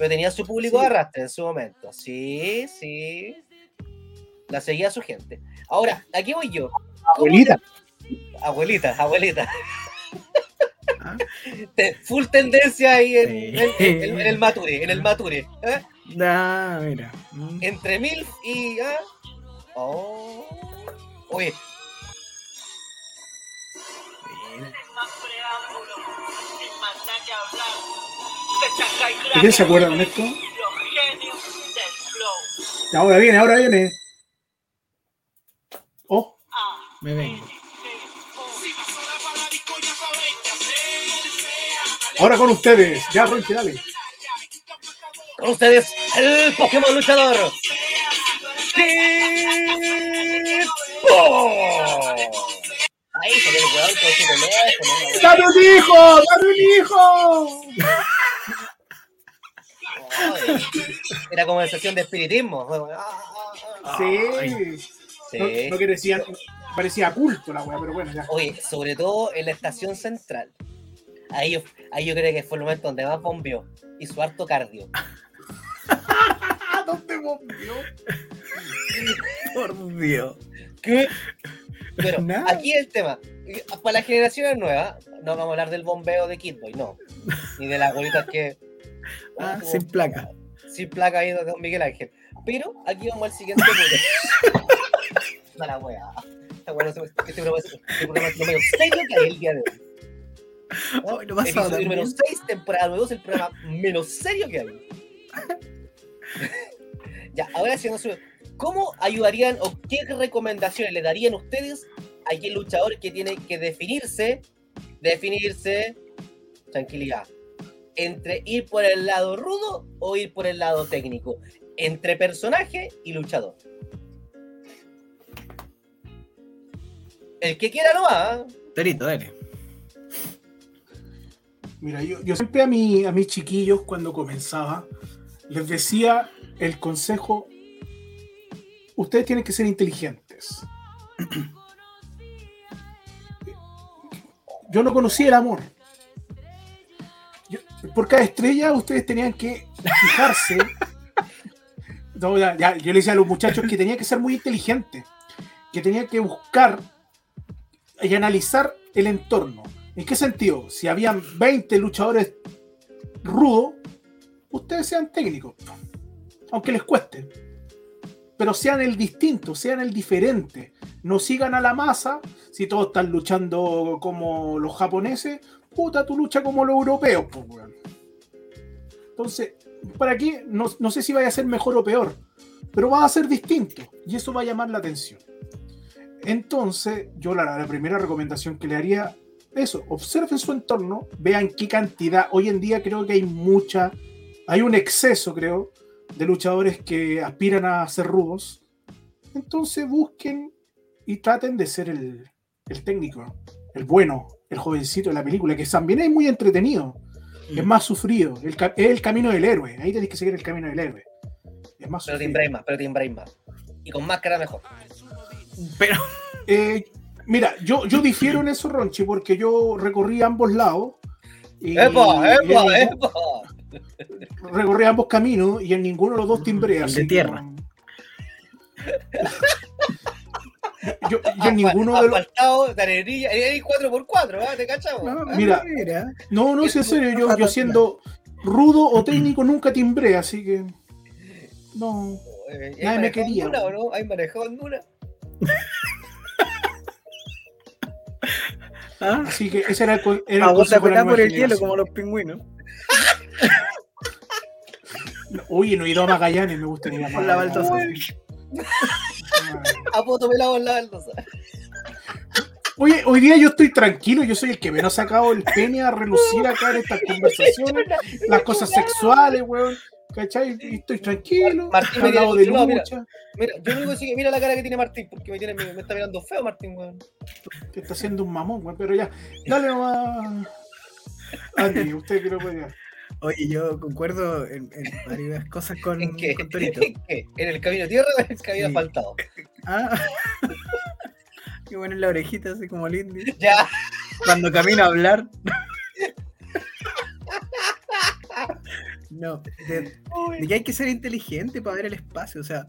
Pero tenía su público Sí. de arrastre en su momento. Sí, sí. La seguía su gente. Ahora, aquí voy yo. ¿Cómo Abuelita. Abuelita, abuelita. Ah. Full tendencia ahí en, Sí. en- en- en el Mature, en el Mature. ¿eh? Ah, mira. Mm. Entre mil y. ¿ah? Oh. Oye, Mira. ¿De quién se acuerda con esto? Ahora viene, ahora viene. Oh, Me vengo. ahora con ustedes. Ya, Ronchi, dale. con ustedes, el Pokémon luchador. ¡Tipo! Ahí se ve el weón con su teléfono. la weá. ¡Dame un hijo! ¡Dame un hijo! Ay, Era como en sesión de espiritismo. Sí. Sí. No, no que decían, parecía culto la weá, pero bueno, ya. Oye, sobre todo en la estación central. Ahí yo, ahí yo creo que fue el momento donde más bombeó. Y su harto cardio. ¡Ah, dónde bombeó! Por Dios. ¿Qué? Pero Nada. aquí el tema. Para las generaciones nuevas, no vamos a hablar del bombeo de Kid Boy, no. Ni de las bolitas que. Ah, como- sin placa. Sin placa ahí Don Miguel Ángel. Pero aquí vamos al siguiente punto. No la. Esta no se- Este programa es este programa es menos serio que hay el día de hoy. ¿no? Ay, Episodio tan número bien. 6, temporada número 2, el programa menos serio que hay. ya, ahora sí, no sé, ¿cómo ayudarían o qué recomendaciones le darían ustedes a aquel luchador que tiene que definirse, definirse, tranquilidad, entre ir por el lado rudo o ir por el lado técnico, entre personaje y luchador? El que quiera no va. ¿eh? Torito, dale. Mira, yo, yo siempre a, mi, a mis chiquillos cuando comenzaba les decía el consejo, ustedes tienen que ser inteligentes. Yo no conocía el amor. Por cada estrella ustedes tenían que fijarse. Yo le decía a los muchachos que tenía que ser muy inteligente, que tenía que buscar y analizar el entorno. ¿En qué sentido? Si habían 20 luchadores rudos, ustedes sean técnicos, aunque les cueste. Pero sean el distinto, sean el diferente. No sigan a la masa. Si todos están luchando como los japoneses, puta, tú lucha como los europeos, pues. Entonces, ¿para qué? No, sé si vaya a ser mejor o peor. pero va a ser distinto y eso va a llamar la atención. Entonces, yo la, la primera recomendación que le haría, eso, observen su entorno, vean qué cantidad, hoy en día creo que hay mucha, hay un exceso, creo, de luchadores que aspiran a ser rudos. Entonces busquen y traten de ser el, el técnico, el bueno, el jovencito de la película, que también es muy entretenido, es más sufrido, el es el camino del héroe, ahí tenéis que seguir el camino del héroe. Es más Pero sufrido. Brain más, pero Brain más. Y con máscara mejor. Pero Eh, mira, yo, yo difiero en eso, Ronchi, porque yo recorrí ambos lados. Y, ¡Epa, epa, epa! recorrí ambos caminos y en ninguno de los dos timbré. El de tierra. no- yo, yo ninguno de los. Asfaltado, de arenilla, ahí 4x4, ¿ah? ¿Te cachamos? no, ¿Ah? Mira, mira. No, no, sí, en serio, yo, yo siendo rudo o técnico nunca timbré, así que. No. Eh, Nadie ¿Hay me manejado quería, Honduras o no? ¿Hay manejado Honduras? ¿Ah? Así que ese era el, era el la colar por el hielo generación. como los pingüinos. Oye, no he ido a Magallanes, me gusta ir a Con la Magallanes. A poto pelado en la baldosa. Oye, hoy día yo estoy tranquilo, yo soy el que menos ha sacado el pene a relucir acá en estas conversaciones, las cosas sexuales, weón. ¿Cachai? Y estoy tranquilo, Martín me de controlado, mira. lucha, Mira, yo único que mira la cara que tiene Martín, porque me, tiene, me, me está mirando feo Martín, weón. que está haciendo un mamón, weón, pero ya, dale nomás. Andy, usted que lo puede. Oye, yo concuerdo en, en varias cosas con, ¿En qué? con Torito. ¿En qué? ¿En el camino tierra o en el camino Sí. asfaltado? Ah. Qué bueno en la orejita, así como Lindy. Ya, Cuando camina a hablar. No, de, de que hay que ser inteligente para ver el espacio. O sea,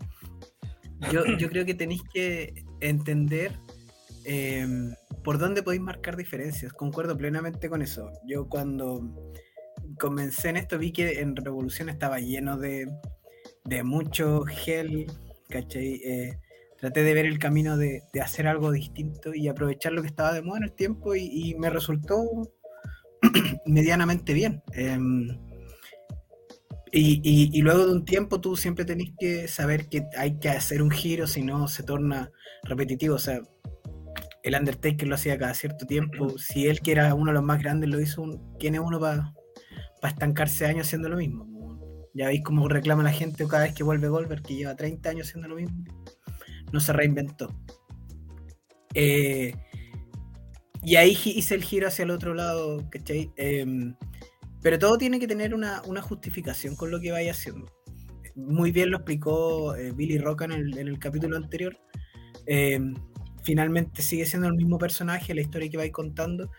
yo, yo creo que tenéis que entender eh, por dónde podéis marcar diferencias. Concuerdo plenamente con eso. Yo cuando comencé en esto vi que en Revolución estaba lleno de, de mucho gel, ¿cachai? Eh, traté de ver el camino de, de hacer algo distinto y aprovechar lo que estaba de moda en el tiempo y, y me resultó medianamente bien. Em, y, y- y luego de un tiempo tú siempre tenés que saber que hay que hacer un giro, si no se torna repetitivo. O sea, el Undertaker lo hacía cada cierto tiempo. Si él, que era uno de los más grandes, lo hizo, un- ¿quién es uno para estancarse años haciendo lo mismo? Ya veis cómo reclama la gente cada vez que vuelve Goldberg, que lleva 30 años haciendo lo mismo. No se reinventó. Eh, y ahí hice el giro hacia el otro lado, ¿cachai? Em, pero todo tiene que tener una, justificación con lo que vaya haciendo. Muy bien lo explicó eh, Billy Roca en el, en el capítulo anterior. Em, finalmente sigue siendo el mismo personaje, la historia que vais contando.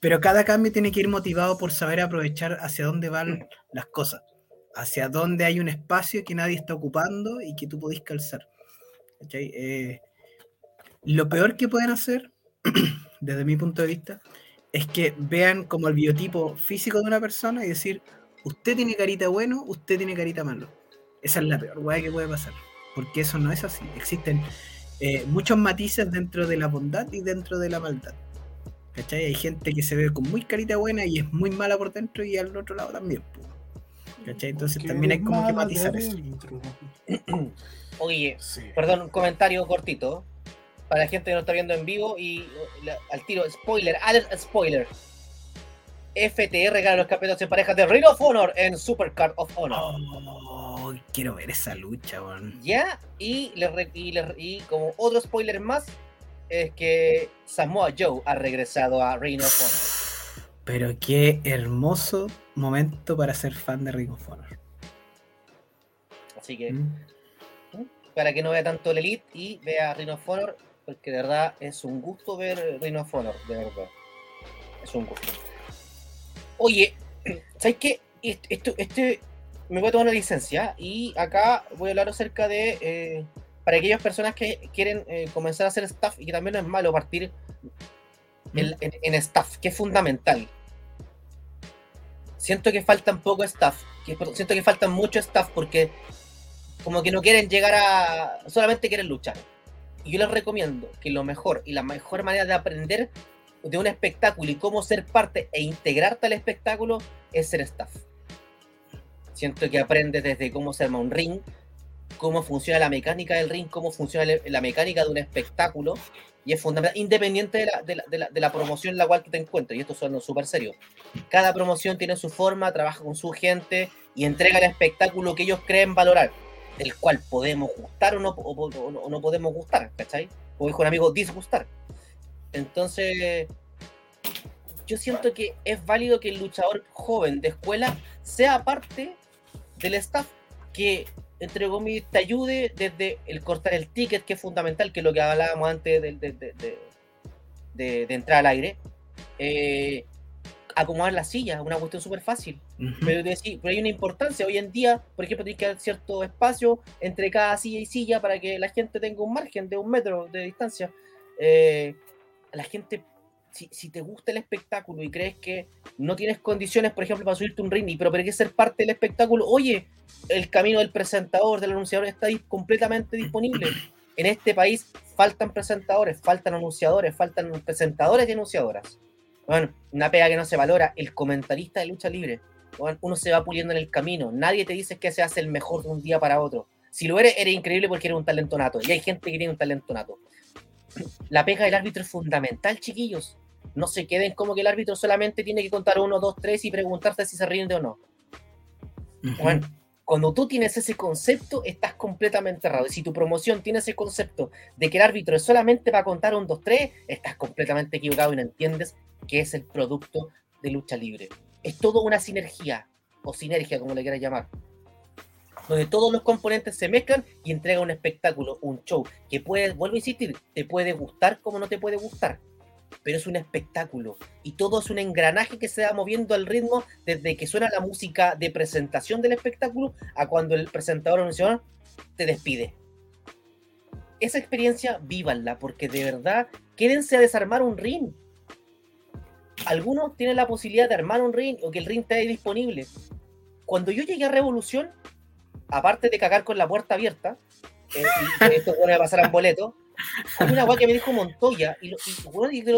Pero cada cambio tiene que ir motivado por saber aprovechar hacia dónde van las cosas. Hacia dónde hay un espacio que nadie está ocupando y que tú podés calzar. Eh, lo peor que pueden hacer, desde mi punto de vista, es que vean como el biotipo físico de una persona y decir, usted tiene carita bueno, usted tiene carita malo. Esa es la peor weá que puede pasar. Porque eso no es así. Existen eh, muchos matices dentro de la bondad y dentro de la maldad. ¿Cachai? Hay gente que se ve con muy carita buena y es muy mala por dentro y al otro lado también. ¿Cachai? Entonces también hay como que matizar eso. oye, Sí. perdón, un comentario cortito. Para la gente que no está viendo en vivo y la- al tiro, spoiler, alert spoiler. FTR gana los campeonatos en parejas de Ring of Honor en Supercard of Honor. Oh, quiero ver esa lucha, weón. Ya, y, le re- y, le- y como otro spoiler más, es que Samoa Joe ha regresado a Ring of Honor. Pero qué hermoso momento para ser fan de Ring of Honor. Así que, ¿Mm? para que no vea tanto el Elite y vea Ring of Honor, porque de verdad es un gusto ver Ring of Honor, de verdad. Es un gusto. Oye, ¿sabes qué? Est- Esto, este, me voy a tomar una licencia y acá voy a hablar acerca de, eh, para aquellas personas que quieren eh, comenzar a hacer staff y que también no es malo partir en, en- en staff, que es fundamental. Siento que falta un poco staff, que, siento que falta mucho staff porque como que no quieren llegar a, solamente quieren luchar. Y yo les recomiendo que lo mejor y la mejor manera de aprender de un espectáculo y cómo ser parte e integrarte al espectáculo es ser staff. Siento que aprendes desde cómo se arma un ring, cómo funciona la mecánica del ring, cómo funciona la mecánica de un espectáculo, y es fundamental, independiente de la, promoción en la cual te encuentres, y esto suena súper serio. Cada promoción tiene su forma, trabaja con su gente y entrega el espectáculo que ellos creen valorar, del cual podemos gustar o no, podemos gustar, ¿cachai? O dijo un amigo, disgustar. Entonces, yo siento que es válido que el luchador joven de escuela sea parte del staff que, entre comillas, te ayude desde el cortar el ticket, que es fundamental, que es lo que hablábamos antes de, de- de- entrar al aire. eh, acomodar la silla, una cuestión súper fácil. Pero, te decí- pero hay una importancia. Hoy en día, por ejemplo, tienes que dar cierto espacio entre cada silla y silla para que la gente tenga un margen de un metro de distancia. Eh, la gente, si, si te gusta el espectáculo y crees que no tienes condiciones, por ejemplo, para subirte un ring, pero quieres ser parte del espectáculo, oye, el camino del presentador, del anunciador está completamente disponible. En este país faltan presentadores, faltan anunciadores, faltan presentadores y anunciadoras. Bueno, una pega que no se valora, el comentarista de lucha libre. Bueno, uno se va puliendo en el camino. Nadie te dice que se hace el mejor de un día para otro. Si lo eres, eres increíble porque eres un talento nato. Y hay gente que tiene un talento nato. La pega del árbitro es fundamental, chiquillos. No se queden como que el árbitro solamente tiene que contar uno, dos, tres y preguntarse si se rinde o no. Bueno, cuando tú tienes ese concepto, estás completamente errado. Y si tu promoción tiene ese concepto de que el árbitro es solamente para contar un, dos, tres, estás completamente equivocado y no entiendes que es el producto de lucha libre. Es todo una sinergia, o sinergia, como le quieras llamar, donde todos los componentes se mezclan y entrega un espectáculo, un show, que puede, vuelvo a insistir, te puede gustar como no te puede gustar, pero es un espectáculo y todo es un engranaje que se va moviendo al ritmo desde que suena la música de presentación del espectáculo a cuando el presentador anunciador te despide. Esa experiencia, vívanla, porque de verdad, quédense a desarmar un ring. Algunos tienen la posibilidad de armar un ring o que el ring esté disponible. Cuando yo llegué a Revolución, aparte de cagar con la puerta abierta, eh, y que estos buenos me pasaran boletos, hay una weá que me dijo Montoya, y, lo- y, y- y-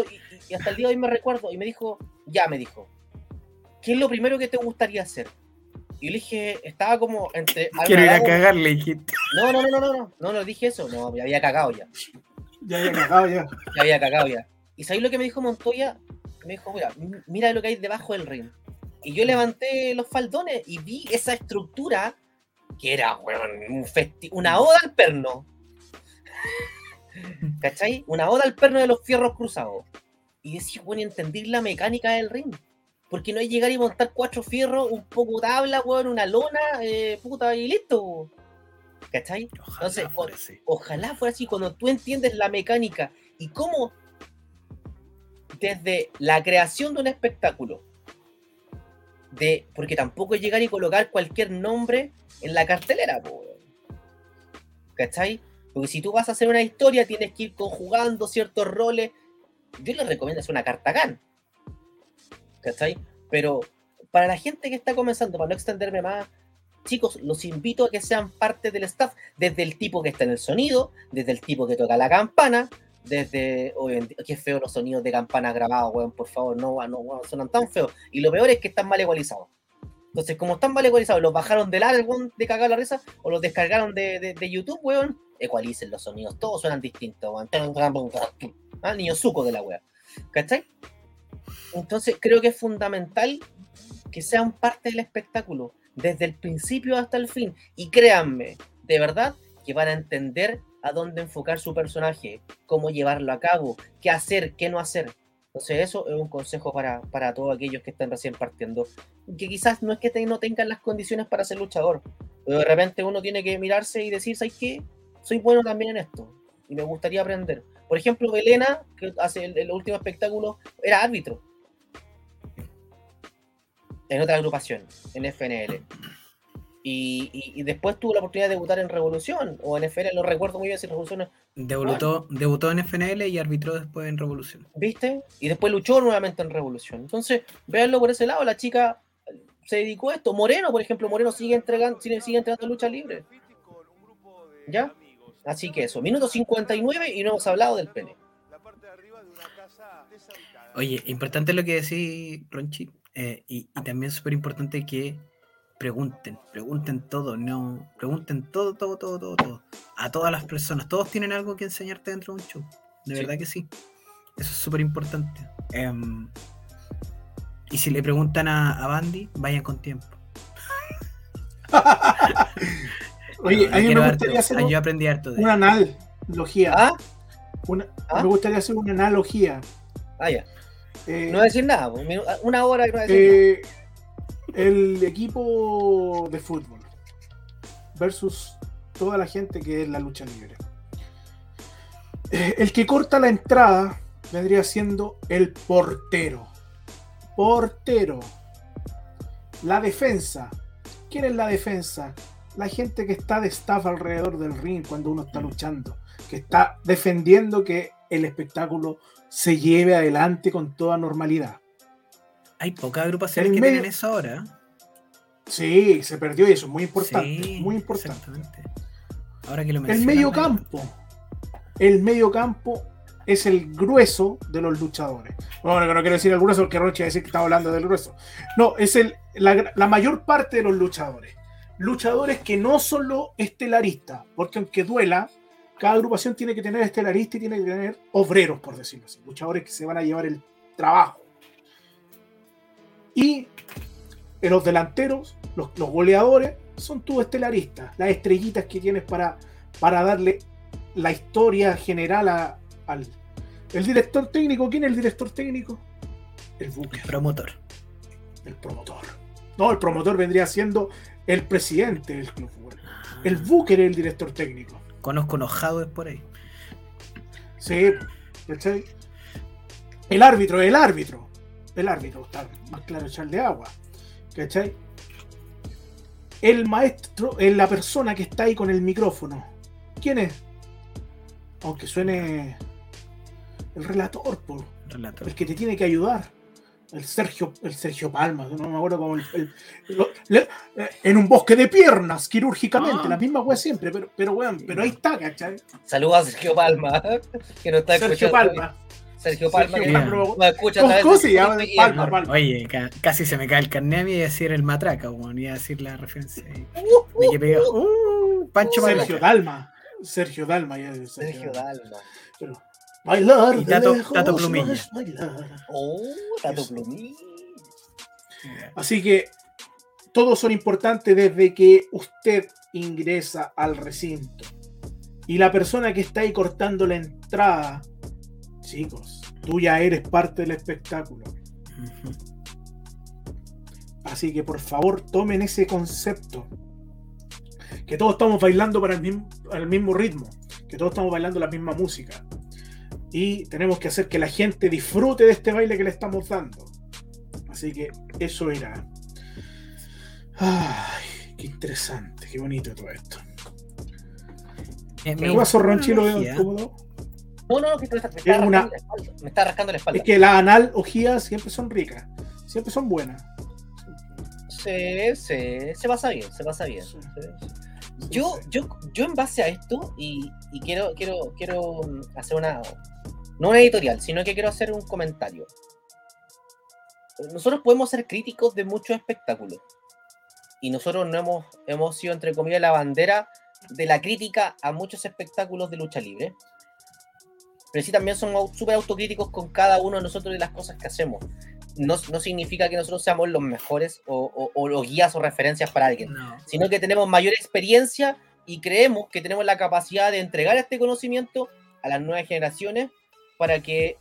y hasta el día de hoy me recuerdo, y me dijo, ya me dijo, ¿qué es lo primero que te gustaría hacer? Y yo le dije, estaba como entre... Quiero ir a Alma- cagar, le dijiste. No, no, no, no, no, no, no, no dije eso, no, ya había cagado ya, Ya había cagado ya. ya había cagado ya. ¿Y sabéis lo que me dijo Montoya? Me dijo, mira, mira lo que hay debajo del ring. Y yo levanté los faldones y vi esa estructura que era, weón, un festi- una oda al perno. ¿Cachai? Una oda al perno de los fierros cruzados. Y decía, bueno, y entendí la mecánica del ring. Porque no es llegar y montar cuatro fierros, un poco tabla, weón, una lona, eh, puta, y listo. ¿Cachai? Ojalá Entonces, fuera así. ojalá fuera así, cuando tú entiendes la mecánica y cómo desde la creación de un espectáculo, de, porque tampoco es llegar y colocar cualquier nombre en la cartelera, po. ¿cachai? Porque si tú vas a hacer una historia, tienes que ir conjugando ciertos roles. Yo les recomiendo hacer una carta GAN, ¿cachai? Pero para la gente que está comenzando, para no extenderme más, chicos, los invito a que sean parte del staff, desde el tipo que está en el sonido, desde el tipo que toca la campana, desde. Obviamente, qué feo los sonidos de campana grabados, weón, por favor, no, no weón, sonan tan feos. Y lo peor es que están mal igualizados. Entonces, como están mal igualizados, los bajaron del álbum de cagar la risa o los descargaron de, de- YouTube, weón, ecualicen los sonidos, todos suenan distintos, weón. Ah, niño suco de la wea. ¿Cachai? Entonces, creo que es fundamental que sean parte del espectáculo, desde el principio hasta el fin. Y créanme, de verdad, que van a entender a dónde enfocar su personaje, cómo llevarlo a cabo, qué hacer, qué no hacer. Entonces, eso es un consejo para, para todos aquellos que están recién partiendo. Que quizás no es que no tengan las condiciones para ser luchador, pero de repente uno tiene que mirarse y decir, ¿sabes qué? Soy bueno también en esto y me gustaría aprender. Por ejemplo, Belena, que hace el, el último espectáculo, era árbitro en otra agrupación, en FNL. Y, y- y después tuvo la oportunidad de debutar en Revolución o en FNL, no recuerdo muy bien si Revolución, Debutó, debutó en FNL y arbitró después en Revolución. ¿viste? Y después luchó nuevamente en Revolución. Entonces, véanlo por ese lado, la chica se dedicó a esto. Moreno, por ejemplo, Moreno sigue entregando, sigue, sigue entregando lucha libre. ¿Ya? Así que eso, minuto 59 y no hemos hablado del pene. Oye, importante lo que decís, Ronchi, eh, y, y también súper importante que pregunten, pregunten todo, no, pregunten todo, todo, todo, todo, todo. A todas las personas, todos tienen algo que enseñarte dentro de un show. De Sí. verdad que sí. Eso es súper importante. Em, y si le preguntan a, a Bandy, vayan con tiempo. Oye, No, a yo mí me harto- gustaría hacer ah, yo aprendí harto de una analogía. ¿Ah? Una- ¿Ah? Me gustaría hacer una analogía. Ah, ya. Eh, No voy a decir nada. Una hora que no voy a decir nada. El equipo de fútbol versus toda la gente que es la lucha libre. El que corta la entrada vendría siendo el portero. Portero. La defensa. ¿Quién es la defensa? La gente que está de staff alrededor del ring cuando uno está luchando. Que está defendiendo que el espectáculo se lleve adelante con toda normalidad. Hay pocas agrupaciones que medio- tienen eso ahora. Sí, se perdió y eso es muy importante. Sí, muy importante. exactamente. Ahora que lo El medio me- campo. El medio campo es el grueso de los luchadores. Bueno, no quiero decir el grueso porque Roche va a decir que estaba hablando del grueso. No, es el, la, la mayor parte de los luchadores. Luchadores que no son los estelaristas, porque aunque duela, cada agrupación tiene que tener estelaristas y tiene que tener obreros, por decirlo así. Luchadores que se van a llevar el trabajo. Y en los delanteros, los, los goleadores, son tus estelaristas, las estrellitas que tienes para, para darle la historia general a- al. El director técnico, ¿quién es el director técnico? El Booker, Promotor. el promotor. No, el promotor vendría siendo el presidente del club. bueno. El Booker es el director técnico. Conozco enojados por ahí. Sí, ¿cachai? El árbitro el árbitro. El árbitro, está más claro echar de agua. ¿Cachai? El maestro es la persona que está ahí con el micrófono. ¿Quién es? Aunque suene el relator, po, Relator. el que te tiene que ayudar. El Sergio, el Sergio Palma, no me acuerdo cómo el- eh, en un bosque de piernas, quirúrgicamente, Ah. la misma wea siempre, pero, pero weón, pero ahí está, ¿cachai? Saludos a Sergio Palma, que no está Sergio escuchando. Palma. Sergio Palma, Sergio que Palma. nos escucha a ¿Cómo- través se llama? Palma, Palma. Oye, ca- casi se me cae el carnet a mí y decir el matraca, como ni a decir la referencia. ahí. Uh, Me quedé pegado. Uh, Pancho Sergio Matraca. Dalma. Sergio Dalma, ya es Sergio Dalma. Pero, bailar Y Tato- lejos Tato Plumilla. Oh, Tato. Plumilla. Así que todos son importantes desde que usted ingresa al recinto. Y la persona que está ahí cortando la entrada, chicos, tú ya eres parte del espectáculo. Así que por favor tomen ese concepto. Que todos estamos bailando para el mismo, al mismo ritmo. Que todos estamos bailando la misma música. Y tenemos que hacer que la gente disfrute de este baile que le estamos dando. Así que eso era. Ay, qué interesante, qué bonito todo esto. Me ¿Qué pasó, la Ronchi? No, no, no, que me está, me está Es una- la espalda. Me está rascando la espalda. Es que las analogías siempre son ricas. Siempre son buenas. Sí, sí, se pasa bien, se pasa bien. Sí. Sí, Yo, sí. yo, yo en base a esto, y, y quiero, quiero, quiero hacer una, no una editorial, sino que quiero hacer un comentario. Nosotros podemos ser críticos de muchos espectáculos. Y nosotros no hemos, hemos sido, entre comillas, la bandera de la crítica a muchos espectáculos de lucha libre. Pero sí también somos súper autocríticos con cada uno de nosotros y las cosas que hacemos. No, no significa que nosotros seamos los mejores o, o- o los guías o referencias para alguien No. sino que tenemos mayor experiencia y creemos que tenemos la capacidad de entregar este conocimiento a las nuevas generaciones para que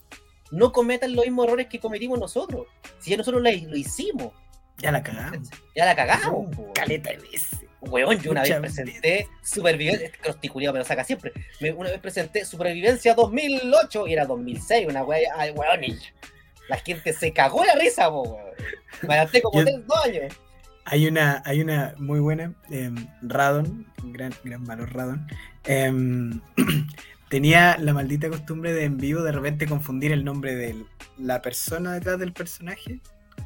no cometan los mismos errores que cometimos nosotros. Si ya nosotros lo hicimos, Ya la cagamos. ya la cagamos. po. Caleta de veces. Weón, yo una vez presenté Supervivencia, crosticuliado me lo saca siempre. Me- una vez presenté Supervivencia 2008 y era 2006, una weá, ay, weón, y la gente se cagó la risa, po, weón. Me adapté como Yo- tres dos años. Hay una, hay una muy buena, em, Radon, gran, gran valor Radon, em, tenía la maldita costumbre de en vivo de repente confundir el nombre de la persona detrás del personaje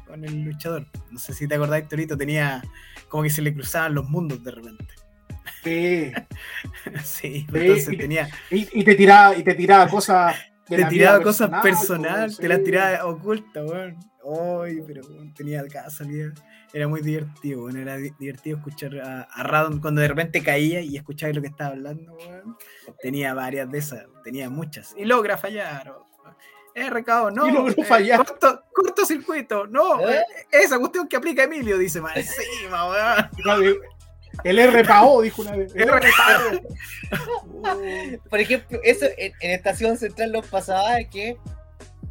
con el luchador. No sé si te acordáis, Torito, tenía como que se le cruzaban los mundos de repente. Sí. sí, entonces tenía... Y, y te tiraba, y te tiraba cosas de Te tiraba cosas personal, personal, te las tiraba ocultas, weón. Ay, pero weón, tenía cada salida. Era muy divertido, weón. Era di- divertido escuchar a, a Radon cuando de repente caía y escuchaba lo que estaba hablando, weón. Tenía varias de esas, tenía muchas. Y logra fallar. Eh, recado, no. Y logró eh, fallar. Corto, cortocircuito, no. ¿Eh? eh, esa cuestión que aplica Emilio, dice más encima, weón. El RPAO, dijo una vez. El RPAO. Por ejemplo, eso en, en Estación Central nos pasaba que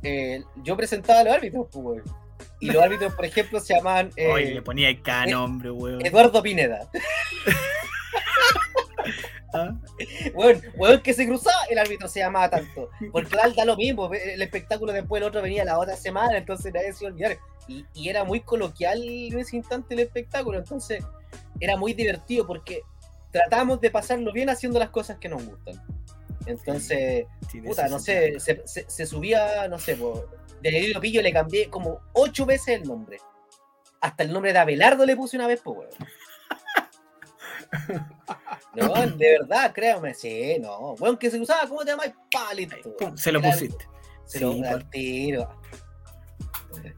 eh, yo presentaba a los árbitros, pues, weón. Y los árbitros, por ejemplo, se llamaban eh, Oye, le ponía el cada nombre, weón. Eduardo Pineda. Ah, Weón, weón que se cruzaba, el árbitro se llamaba tanto. Porque da, da lo mismo, el espectáculo después el otro venía la otra semana, entonces nadie se iba a olvidar. Y, y era muy coloquial en ese instante el espectáculo, entonces era muy divertido porque tratamos de pasarlo bien haciendo las cosas que nos gustan. Entonces, sí, puta, no sé, se, se- se subía, no sé, de Lelio Pillo le cambié como ocho veces el nombre. Hasta el nombre de Abelardo le puse una vez, pues, weón. No, de verdad, créame, sí, no. Weón, que se usaba, ¿cómo te llamas? Pa, listo. Pum, se lo pusiste. Se lo Sí, por- tiro.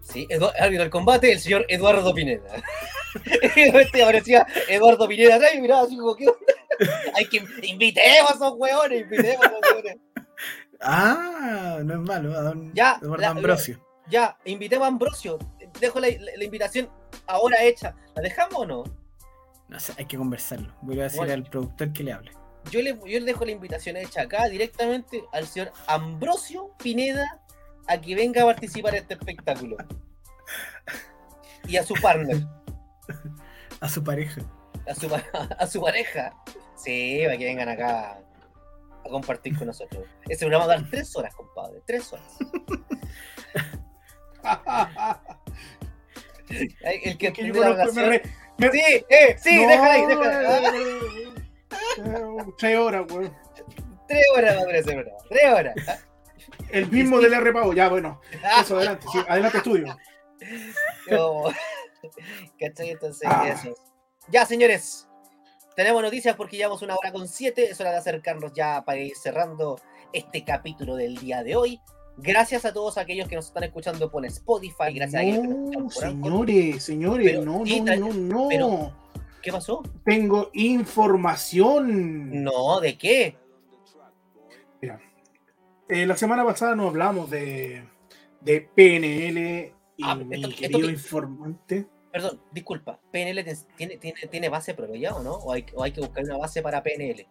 Sí, árbitro del combate, el señor Eduardo Pineda. este aparecía Eduardo Pineda atrás y miraba así como, ¿qué onda? Hay que invitemos a esos hueones, invitemos a esos hueones. Ah, no es malo, a don Ya, Eduardo la- Ambrosio. Ya, invitemos a Ambrosio. Dejo la, la- la invitación ahora hecha. ¿La dejamos o no? No sé, hay que conversarlo. Voy a decir Bueno. al productor que le hable. Yo le, yo le dejo la invitación hecha acá directamente al señor Ambrosio Pineda a que venga a participar en este espectáculo. Y a su partner, A su pareja. a su, a su pareja. Sí, para que vengan acá a compartir con nosotros. Ese programa va a dar tres horas, compadre. Tres horas. El que que yo conozco, me re- Sí, eh, sí, No, déjala ahí, déjala ahí. eh, eh, Tres horas, weón. Tres horas va a durar ese programa. Tres horas. El mismo del RPAO, ya, bueno. Eso, adelante, sí, adelante, estudio. Como- ¿Cachai? Entonces, Ah. eso. Ya, señores. Tenemos noticias porque llevamos una hora con siete. Es hora de acercarnos ya para ir cerrando este capítulo del día de hoy. Gracias a todos aquellos que nos están escuchando por Spotify. Gracias a que nos No, Anchor. señores, señores, Pero, no, sí, no, no, no. pero- ¿Qué pasó? Tengo información. No, ¿de qué? Eh, la semana pasada nos hablamos de, de PNL y Ah, mi esto- querido que- informante. Perdón, disculpa. ¿PNL tiene, tiene, tiene base propia ya o no? ¿O hay, o hay que buscar una base para PNL?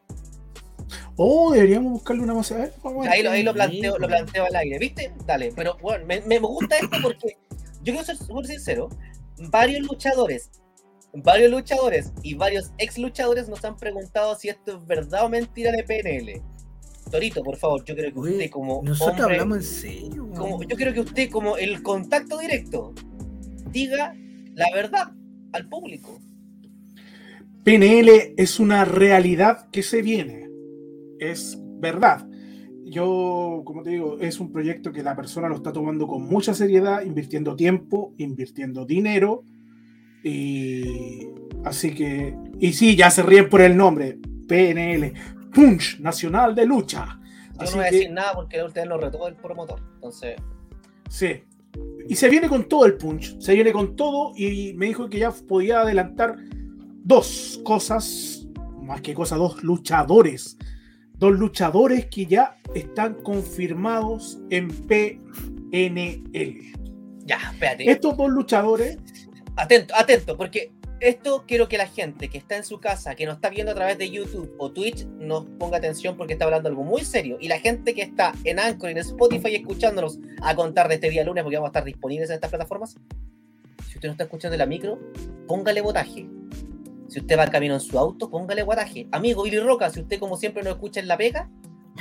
Oh, deberíamos buscarle una base. A ver, vamos a ver. Ahí lo, ahí lo planteo, lo planteo al aire, ¿viste? Dale, pero bueno, me, me gusta esto porque yo quiero ser súper sincero. Varios luchadores, varios luchadores y varios ex luchadores nos han preguntado si esto es verdad o mentira de PNL. Torito, por favor, yo creo que Oye, usted como Nosotros hombre, hablamos en serio. como, yo creo que usted como el contacto directo diga la verdad al público. PNL es una realidad que se viene. Es verdad. Yo, como te digo, es un proyecto que la persona lo está tomando con mucha seriedad, invirtiendo tiempo, invirtiendo dinero. Y así que, y sí, ya se ríen por el nombre, PNL, Punch Nacional de Lucha. Yo Así no voy a que- decir nada porque usted lo retó el promotor. Entonces, Sí. Y se viene con todo el punch. Se viene con todo y me dijo que ya podía adelantar dos cosas, más que cosas, dos luchadores. Dos luchadores que ya están confirmados en PNL. ya, espérate. Estos dos luchadores, Atento, atento, porque esto quiero que la gente que está en su casa, que nos está viendo a través de YouTube o Twitch, nos ponga atención porque está hablando algo muy serio. Y la gente que está en Anchor y en Spotify escuchándonos a contar de este día lunes, porque vamos a estar disponibles en estas plataformas. Si usted no está escuchando en la micro, póngale botaje. Si usted va camino en su auto, póngale guataje. Amigo Willy Roca, si usted como siempre nos escucha en la pega,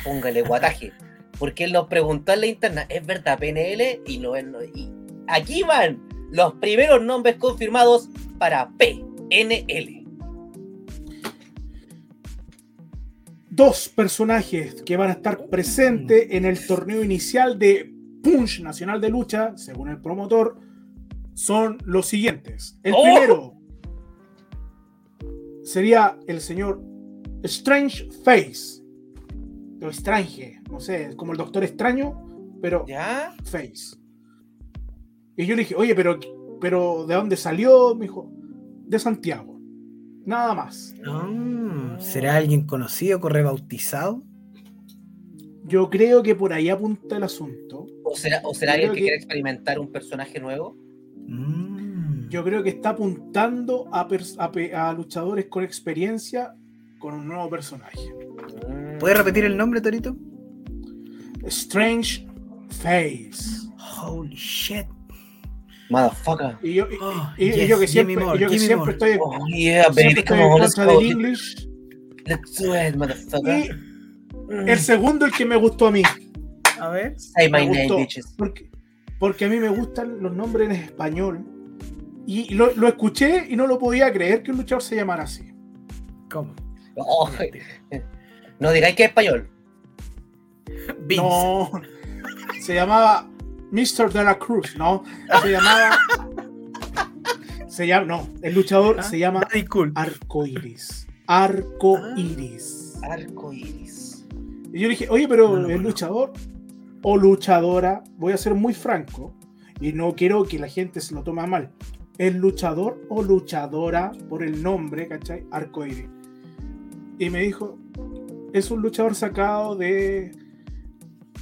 póngale guataje. Porque él nos preguntó en la interna, ¿es verdad PNL? Y no es. no- y aquí van los primeros nombres confirmados para PNL. dos personajes que van a estar presentes en el torneo inicial de Punch Nacional de Lucha, según el promotor, son los siguientes. El ¡Oh! primero sería el señor Strange Face. o Strange, no sé, como el Doctor Extraño, pero ¿Ya? Face. Y yo le dije, oye, pero, pero ¿de dónde salió? Me dijo, de Santiago. Nada más. Ah, ¿Será alguien conocido, rebautizado? Yo creo que por ahí apunta el asunto. ¿O será, o será alguien que, que- quiere experimentar un personaje nuevo? Mm. Yo creo que está apuntando a, a a luchadores con experiencia con un nuevo personaje. Mm. ¿Puedes repetir el nombre, Torito? Strange Face. Holy shit. Motherfucker. Y yo, y- Oh, y- y yes, yo que Jimmy siempre, yo que siempre estoy, Oh, yeah, siempre baby, estoy come en on, let's contra go. del English. Let's do it, motherfucker. Y Mm. el segundo, el que me gustó a mí. A ver. Say me my name, gustó. bitches. Porque, porque a mí me gustan los nombres en español. Y lo, lo escuché y no lo podía creer que un luchador se llamara así. ¿Cómo? Oh, no digáis que es español. Vince. No, se llamaba Mr. de la Cruz, no, se llamaba. Se llama, no, el luchador Ah, se llama Cool. Arcoiris. Arcoiris. Arco iris. Y yo dije, oye, pero No el luchador o luchadora, voy a ser muy franco y no quiero que la gente se lo tome mal. El luchador o luchadora por el nombre, ¿cachai? Arcoiris. Y me dijo, es un luchador sacado de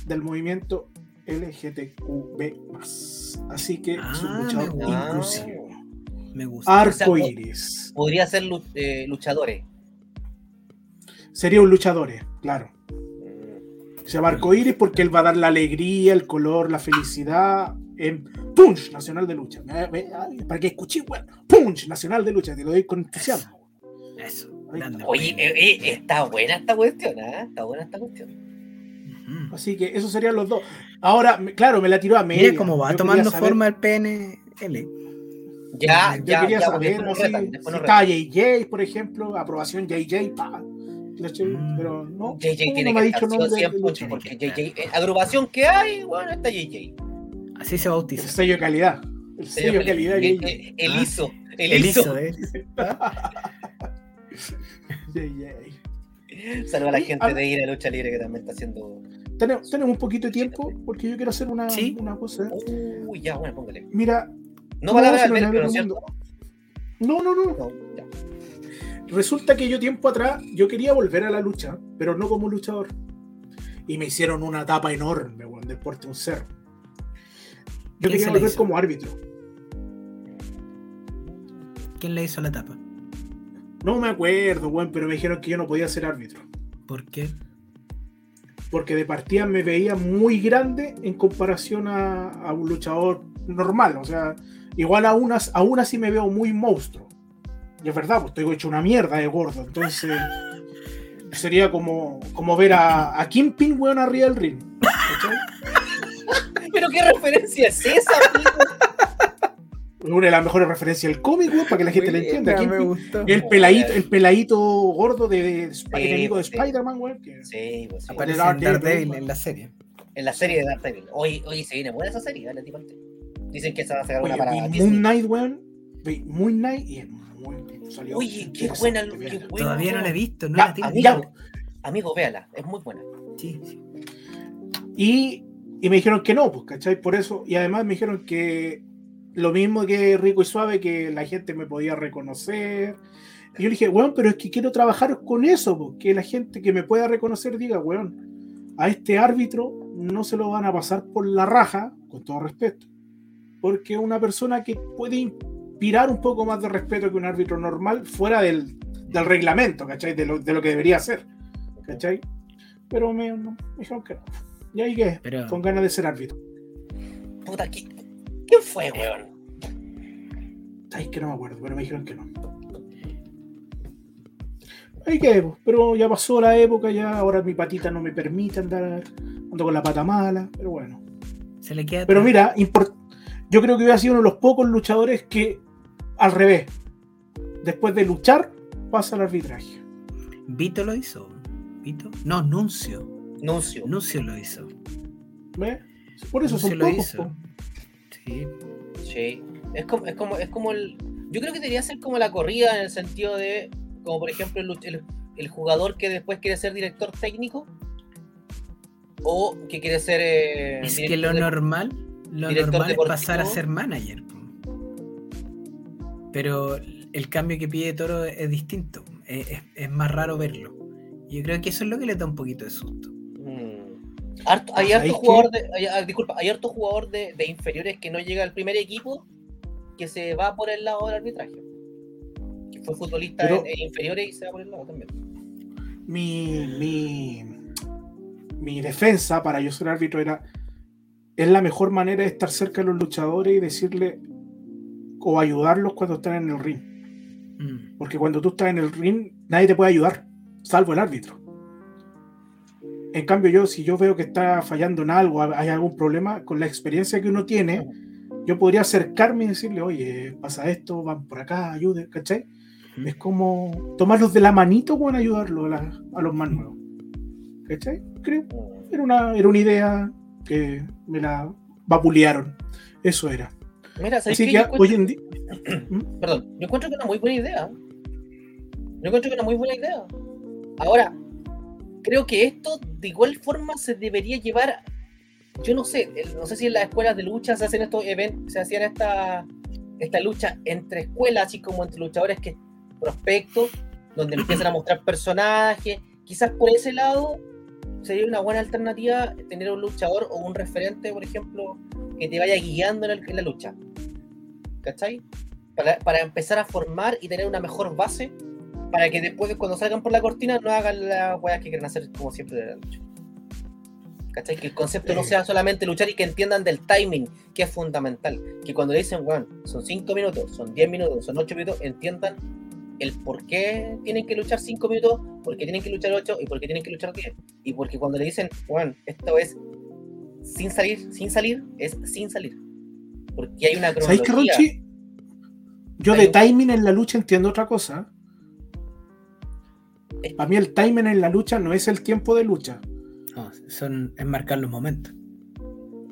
del movimiento LGTQB. Así que es un Ah, luchador me inclusivo. Me gusta. Arcoiris. Podría ser eh, luchadores. Sería un luchador, eh, claro. Se llama Arcoiris porque él va a dar la alegría, el color, la felicidad en Punch Nacional de Lucha. Me- me- ay, Para que escuché, weón. Punch Nacional de Lucha, te lo doy con entusiasmo. Eso. Grande. está. Oye, eh, eh, está buena esta cuestión, ¿ah? Está buena esta cuestión. Ujú. Así que esos serían los dos. Ahora, claro, me la tiró a media. Mira cómo va Yo tomando forma el PNL. Ya, Yo ya, quería ya, saber si, retan, si estaba. JJ, por ejemplo, aprobación JJ, pa. Mm. Pero no, JJ no tiene me ha que dicho estar nombre de porque que JJ, eh, agrupación que hay, bueno, está JJ. Así se El bautiza. sello de calidad. El sello de calidad el, JJ. el- el Ah. ISO, el, El ISO. ISO, ¿eh? A la gente a- de Ir a Lucha Libre que también está haciendo. Tenemos, tenemos un poquito de tiempo porque yo quiero hacer una, Sí. una cosa. Uy, ya, bueno, póngale. Mira, No palabras al ver, pero a ¿no es todo cierto? el No, no, no. No, ya. Resulta que yo tiempo atrás, yo quería volver a la lucha, pero no como luchador. Y me hicieron una tapa enorme, weón, del porte de un cerro. Yo ¿Quién quería volver hizo? como árbitro. ¿Quién le hizo la tapa? No me acuerdo, weón, pero me dijeron que yo no podía ser árbitro. ¿Por qué? Porque de partida me veía muy grande en comparación a, a un luchador normal. O sea, igual aún, aún así me veo muy monstruo. Y es verdad, pues estoy hecho una mierda de gordo. Entonces, sería como, como ver a, a Kingpin, weón, arriba del ring. ¿cachai? Pero qué referencia es esa, amigo? Una de las mejores referencias del cómic, weón, para que la gente le entienda. me gustó. el peladito, el peladito gordo de, de Sí, enemigo de sí. Spider-Man, weón. que- Sí, pues sí. Aparece Dark en Daredevil en la serie. En la serie de Daredevil. Oye, oye, se viene buena esa serie, dale, tipo. Dicen que se va a sacar Oye, una para vi Disney. Moon Knight, weón. Moon Knight y es muy. Salió Oye, qué buena, qué buena. Todavía no la he visto, no la tengo. amigo. Amigo, véala, es muy buena. Sí, sí. Y, y me dijeron que no, pues, ¿cachai? Por eso, y además me dijeron que lo mismo que Rico y Suave, que la gente me podía reconocer. Y yo le dije, weón, pero es que quiero trabajar con eso, pues, que la gente que me pueda reconocer diga, weón, a este árbitro no se lo van a pasar por la raja, con todo respeto, porque una persona que puede inspirar un poco más de respeto que un árbitro normal fuera del, del reglamento, ¿cachai? De lo, de lo que debería ser, ¿cachai? Pero me, no, me dijeron que no. Y ahí que Pero con ganas de ser árbitro. Puta, ¿qui- ¿quién fue, weón? Ay, que no me acuerdo, pero me dijeron que no. Ahí que, pues, pero ya pasó la época, ya ahora mi patita no me permite andar, ando con la pata mala, pero bueno. se le queda. Pero mira, import- yo creo que hubiera sido uno de los pocos luchadores que, al revés, después de luchar, pasa al arbitraje. Vito lo hizo. ¿Vito? No, Nuncio. Nuncio. Nuncio lo hizo. Por eso son lo pocos. Sí. Sí. Es como, es como, es como el. Yo creo que debería ser como la corrida en el sentido de. Como por ejemplo el, el- el jugador que después quiere ser director técnico. o que quiere ser. eh, Es que lo de- normal, lo normal es pasar a ser manager. Pero el cambio que pide Toro es distinto. Es, es- es más raro verlo. Yo creo que eso es lo que le da un poquito de susto. Harto- hay ¿Sabéis harto jugador de, hay- ah, disculpa, hay harto jugador de, de inferiores que no llega al primer equipo que se va por el lado del arbitraje. Que fue futbolista Pero- en, en inferiores y se va por el lado también. mi, mi, mi defensa para yo ser árbitro era es la mejor manera de estar cerca de los luchadores y decirle o ayudarlos cuando están en el ring. Mm. Porque cuando tú estás en el ring, nadie te puede ayudar, salvo el árbitro. En cambio, yo, si yo veo que está fallando en algo, hay algún problema, con la experiencia que uno tiene, yo podría acercarme y decirle, oye, pasa esto, van por acá, ayude, ¿cachai? Es como tomarlos de la manito con ayudarlos a, la- a los más nuevos. ¿Cachai? Creo. Mm. Era una, era una idea que me la vapulearon. Eso era. Mira, ¿sabes Así que encuentro- hoy en día. Perdón, yo encuentro que es una muy buena idea. Yo encuentro que es una muy buena idea. Ahora, creo que esto de igual forma se debería llevar. Yo no sé, no sé si en las escuelas de lucha se hacen estos eventos, se hacían esta, esta lucha entre escuelas, así como entre luchadores que prospectos, donde empiezan a mostrar personajes. Quizás por ese lado sería una buena alternativa tener un luchador o un referente, por ejemplo, que te vaya guiando en, el- en la lucha. ¿Cachai? Para, para empezar a formar y tener una mejor base para que después de cuando salgan por la cortina no hagan las weas que quieren hacer como siempre de la lucha. ¿Cachai? Que el concepto no sea solamente luchar y que entiendan del timing, que es fundamental. Que cuando le dicen, weón, son 5 minutos, son 10 minutos, son 8 minutos, entiendan el por qué tienen que luchar 5 minutos, por qué tienen que luchar 8 y por qué tienen que luchar 10. Y porque cuando le dicen, weón, esto es sin salir, sin salir, es sin salir. Porque hay una ¿Sabéis cronología. Ronchi? Yo de timing en la lucha entiendo otra cosa. Para mí el timing en la lucha no es el tiempo de lucha. No, son enmarcar los momentos.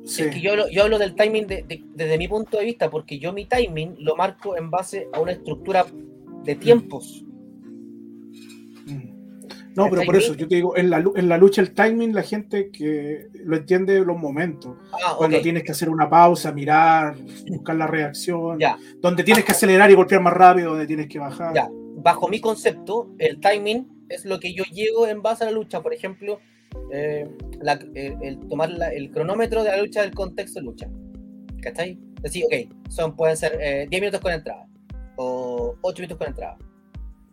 Sí. Es que yo hablo, yo hablo del timing de- de- desde mi punto de vista, porque yo mi timing lo marco en base a una estructura de tiempos. Mm. No, pero por eso yo te digo, en la, lu- en la lucha el timing, la gente que lo entiende los momentos. Ah, Cuando tienes que hacer una pausa, mirar, buscar la reacción. Ya, Donde tienes que acelerar y golpear más rápido, donde tienes que bajar. ya. Bajo mi concepto, el timing es lo que yo llego en base a la lucha. Por ejemplo, eh, el, tomar la- el cronómetro de la lucha del contexto de lucha. ¿Cachai? Decir, ok, son, pueden ser eh, 10 minutos con entrada o 8 minutos con entrada.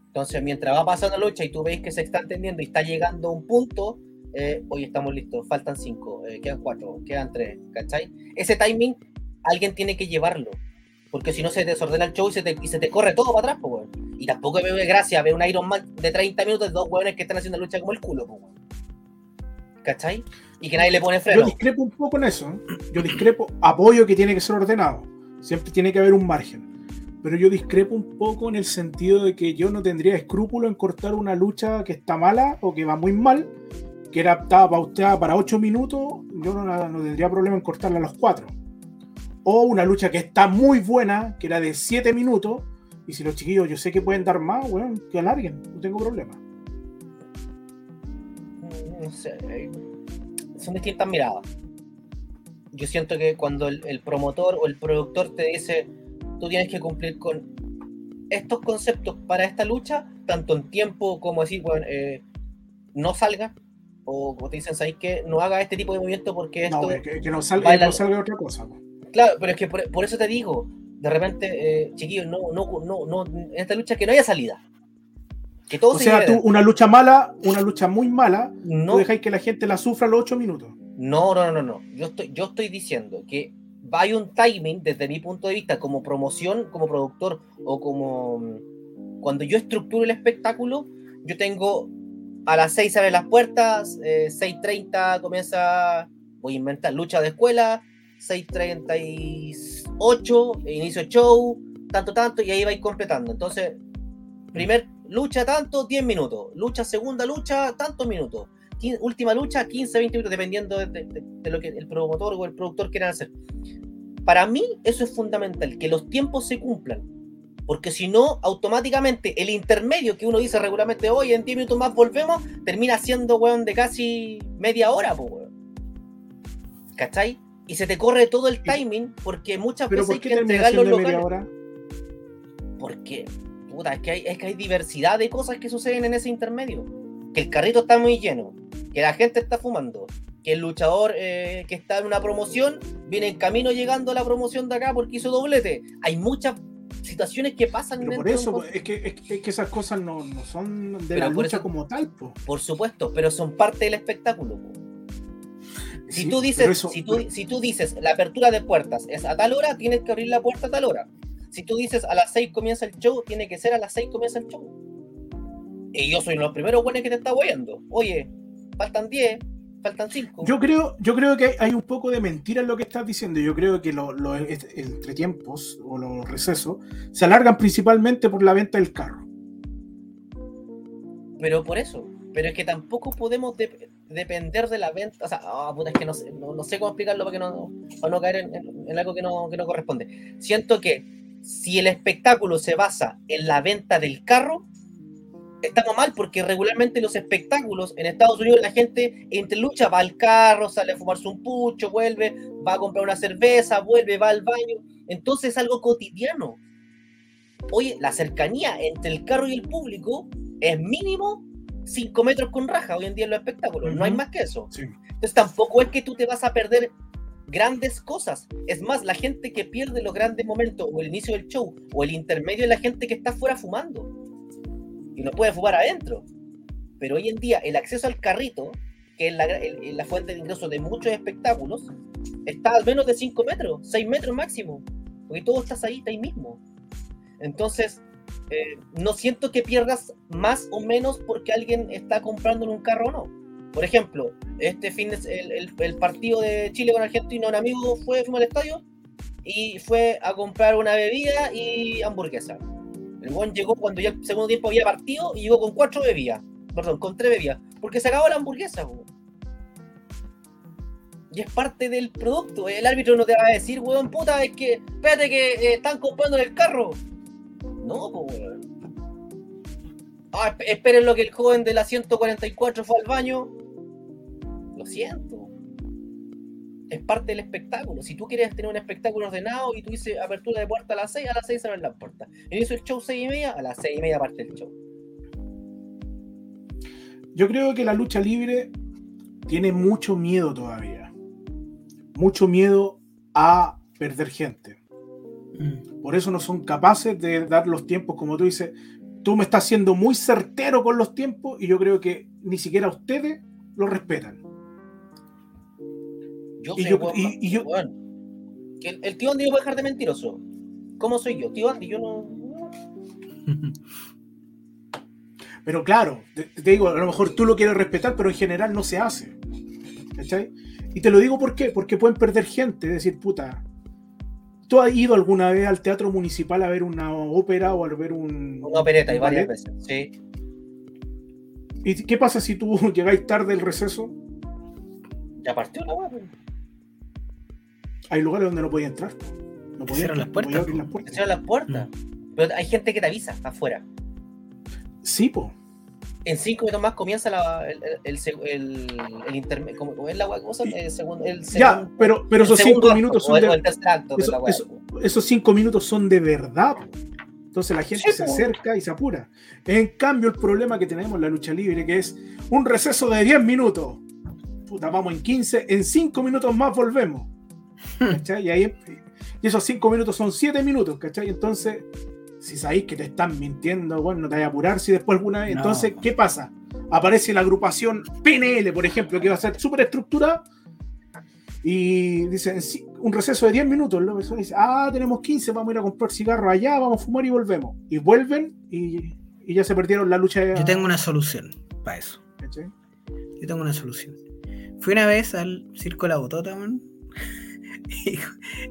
Entonces, mientras va pasando la lucha y tú veis que se está entendiendo y está llegando a un punto, eh, hoy estamos listos, faltan 5, quedan 4, quedan 3, ¿cachai? Ese timing alguien tiene que llevarlo, porque si no se desordena el show y se te, y se te corre todo para atrás, pues. Y tampoco me ve gracia ver un Iron Man de 30 minutos de dos hueones que están haciendo lucha como el culo, pues. ¿cachai? Y que nadie le pone Yo freno. discrepo un poco en eso. ¿eh? Yo discrepo, apoyo que tiene que ser ordenado. Siempre tiene que haber un margen. Pero yo discrepo un poco en el sentido de que yo no tendría escrúpulo en cortar una lucha que está mala o que va muy mal, que era estaba pauteada para 8 minutos, yo no, no tendría problema en cortarla a los 4. O una lucha que está muy buena, que era de 7 minutos, y si los chiquillos yo sé que pueden dar más, bueno, que alarguen, no tengo problema. no sé, eh, son distintas miradas. Yo siento que cuando el, el promotor o el productor te dice, tú tienes que cumplir con estos conceptos para esta lucha, tanto en tiempo como decir, bueno, eh, no salga, o como te dicen, ¿sabes qué? No haga este tipo de movimiento porque esto... No, que, que no salga, que no salga otra cosa. Claro, pero es que por, por eso te digo, de repente, eh, chiquillos, no, no, no, no, en esta lucha que no haya salida. Que todo O se sea, tú, una lucha mala, una lucha muy mala, no, dejáis que la gente la sufra los 8 minutos. No, no, no, no. Yo estoy, yo estoy diciendo que hay un timing desde mi punto de vista como promoción, como productor o como mm, cuando yo estructuro el espectáculo, yo tengo a las 6 abren las puertas, eh, 6.30 comienza, voy a inventar, lucha de escuela, 6.38, inicio show, tanto, tanto, y ahí vais completando. Entonces, primer lucha tanto, 10 minutos, lucha segunda lucha, tantos minutos. Quin- última lucha, 15, 20 minutos, dependiendo de, lo que el promotor o el productor quieran hacer. Para mí, eso es fundamental, que los tiempos se cumplan. Porque si no, automáticamente el intermedio que uno dice regularmente hoy, en 10 minutos más volvemos, termina siendo, weón, de casi media hora, weón. ¿Cachai? Y se te corre todo el timing porque muchas Pero veces ¿por hay que entregar los de media locales. hora? Porque, puta, es que, hay, es que hay diversidad de cosas que suceden en ese intermedio. Que el carrito está muy lleno, que la gente está fumando, que el luchador eh, que está en una promoción viene en camino llegando a la promoción de acá porque hizo doblete. Hay muchas situaciones que pasan Pero por de eso, es que, es que- es que esas cosas no, no son de Pero la lucha eso- como tal, po. Por supuesto, pero son parte del espectáculo. po. Si, Sí, tú dices, eso- si, tú, si tú dices la apertura de puertas es a tal hora, tienes que abrir la puerta a tal hora. Si tú dices a las 6 comienza el show, tiene que ser a las 6 comienza el show. Y yo soy de los primeros buenos que te está guayando. Oye, faltan 10, faltan 5. Yo creo, yo creo que hay un poco de mentira en lo que estás diciendo. Yo creo que los est- entretiempos o los recesos se alargan principalmente por la venta del carro. Pero por eso. Pero es que tampoco podemos dep- depender de la venta. O sea, ah, es que no sé, no, no sé cómo explicarlo para, que no, para no caer en, en- en algo que no, que no corresponde. Siento que si el espectáculo se basa en la venta del carro, estamos mal porque regularmente los espectáculos en Estados Unidos la gente entre lucha va al carro, sale a fumarse un pucho, vuelve, va a comprar una cerveza, vuelve, va al baño. Entonces es algo cotidiano. Oye, la cercanía entre el carro y el público es mínimo 5 metros con raja hoy en día en los espectáculos. No hay más que eso. Sí. Entonces tampoco es que tú te vas a perder grandes cosas. Es más, la gente que pierde los grandes momentos o el inicio del show o el intermedio es la gente que está afuera fumando y no puede fumar adentro. Pero hoy en día el acceso al carrito, que es la, el- el- la fuente de ingreso de muchos espectáculos, está a menos de 5 metros, 6 metros máximo. Porque todo estás ahí, está ahí mismo. Entonces, eh, no siento que pierdas más o menos porque alguien está comprando en un carro o no. Por ejemplo, este fin el, partido de Chile con Argentina, un amigo fue, al estadio y fue a comprar una bebida y hamburguesa. El buen llegó cuando ya el segundo tiempo había partido y llegó con cuatro bebidas. Perdón, con tres bebidas. Porque se acabó la hamburguesa. po. Y es parte del producto. El árbitro no te va a decir, weón, puta, es que, espérate que eh, están comprando en el carro. No, pues, weón. Ah, esp- esperen lo que el joven de la 144 fue al baño. Lo siento. Es parte del espectáculo. Si tú quieres tener un espectáculo ordenado y tú dices apertura de puerta a las 6, a las 6 se abren las puertas. Inicio el show 6 y media, a las 6 y media parte el show. Yo creo que la lucha libre tiene mucho miedo todavía. Mucho miedo a perder gente. Mm. Por eso no son capaces de dar los tiempos, como tú dices. Tú me estás siendo muy certero con los tiempos y yo creo que ni siquiera ustedes lo respetan. Yo Y yo- weón y- yo-. Que el, el tío Andy no puede dejar de mentiroso. ¿Cómo soy yo? Tío Andy, yo no. no. Pero claro, te, te digo, a lo mejor tú lo quieres respetar, pero en general no se hace. ¿Cachai? Y te lo digo por qué, porque pueden perder gente, decir, puta. ¿Tú has ido alguna vez al teatro municipal a ver una ópera o a ver un. Una opereta y un varias veces. Sí. ¿Y qué pasa si tú llegáis tarde del receso? Ya partió la weá. pues. Hay lugares donde no podías entrar. No podías Cierran las no puertas, po. las puertas. cierran las puertas. Pero hay gente que te avisa afuera. Sí, po. En cinco minutos más comienza la, el, el, el, el, el interme- ¿cómo, es la weá? ¿Cómo? El segundo, el Ya, segundo- pero, pero el esos cinco acto, minutos son de, acto de eso- la weá. eso- esos cinco minutos son de verdad. Entonces la gente Sí, se acerca y se apura. En cambio, el problema que tenemos en la lucha libre, que es un receso de 10 minutos. Puta, vamos en 15, en 5 minutos más volvemos. ¿Cachai? Y, ahí, y esos 5 minutos son 7 minutos, ¿cachai? Entonces, si sabéis que te están mintiendo, bueno, no te vayas a apurar si después alguna vez. No. Entonces, ¿qué pasa? Aparece la agrupación PNL, por ejemplo, que va a ser súper estructurada. Y dicen, sí, un receso de 10 minutos. Eso dice, ah, tenemos 15, vamos a ir a comprar cigarros allá, vamos a fumar y volvemos. Y vuelven y, y ya se perdieron la lucha. de- Yo tengo una solución para eso. Yo tengo una solución. Fui una vez al Circo La Botota, man, y,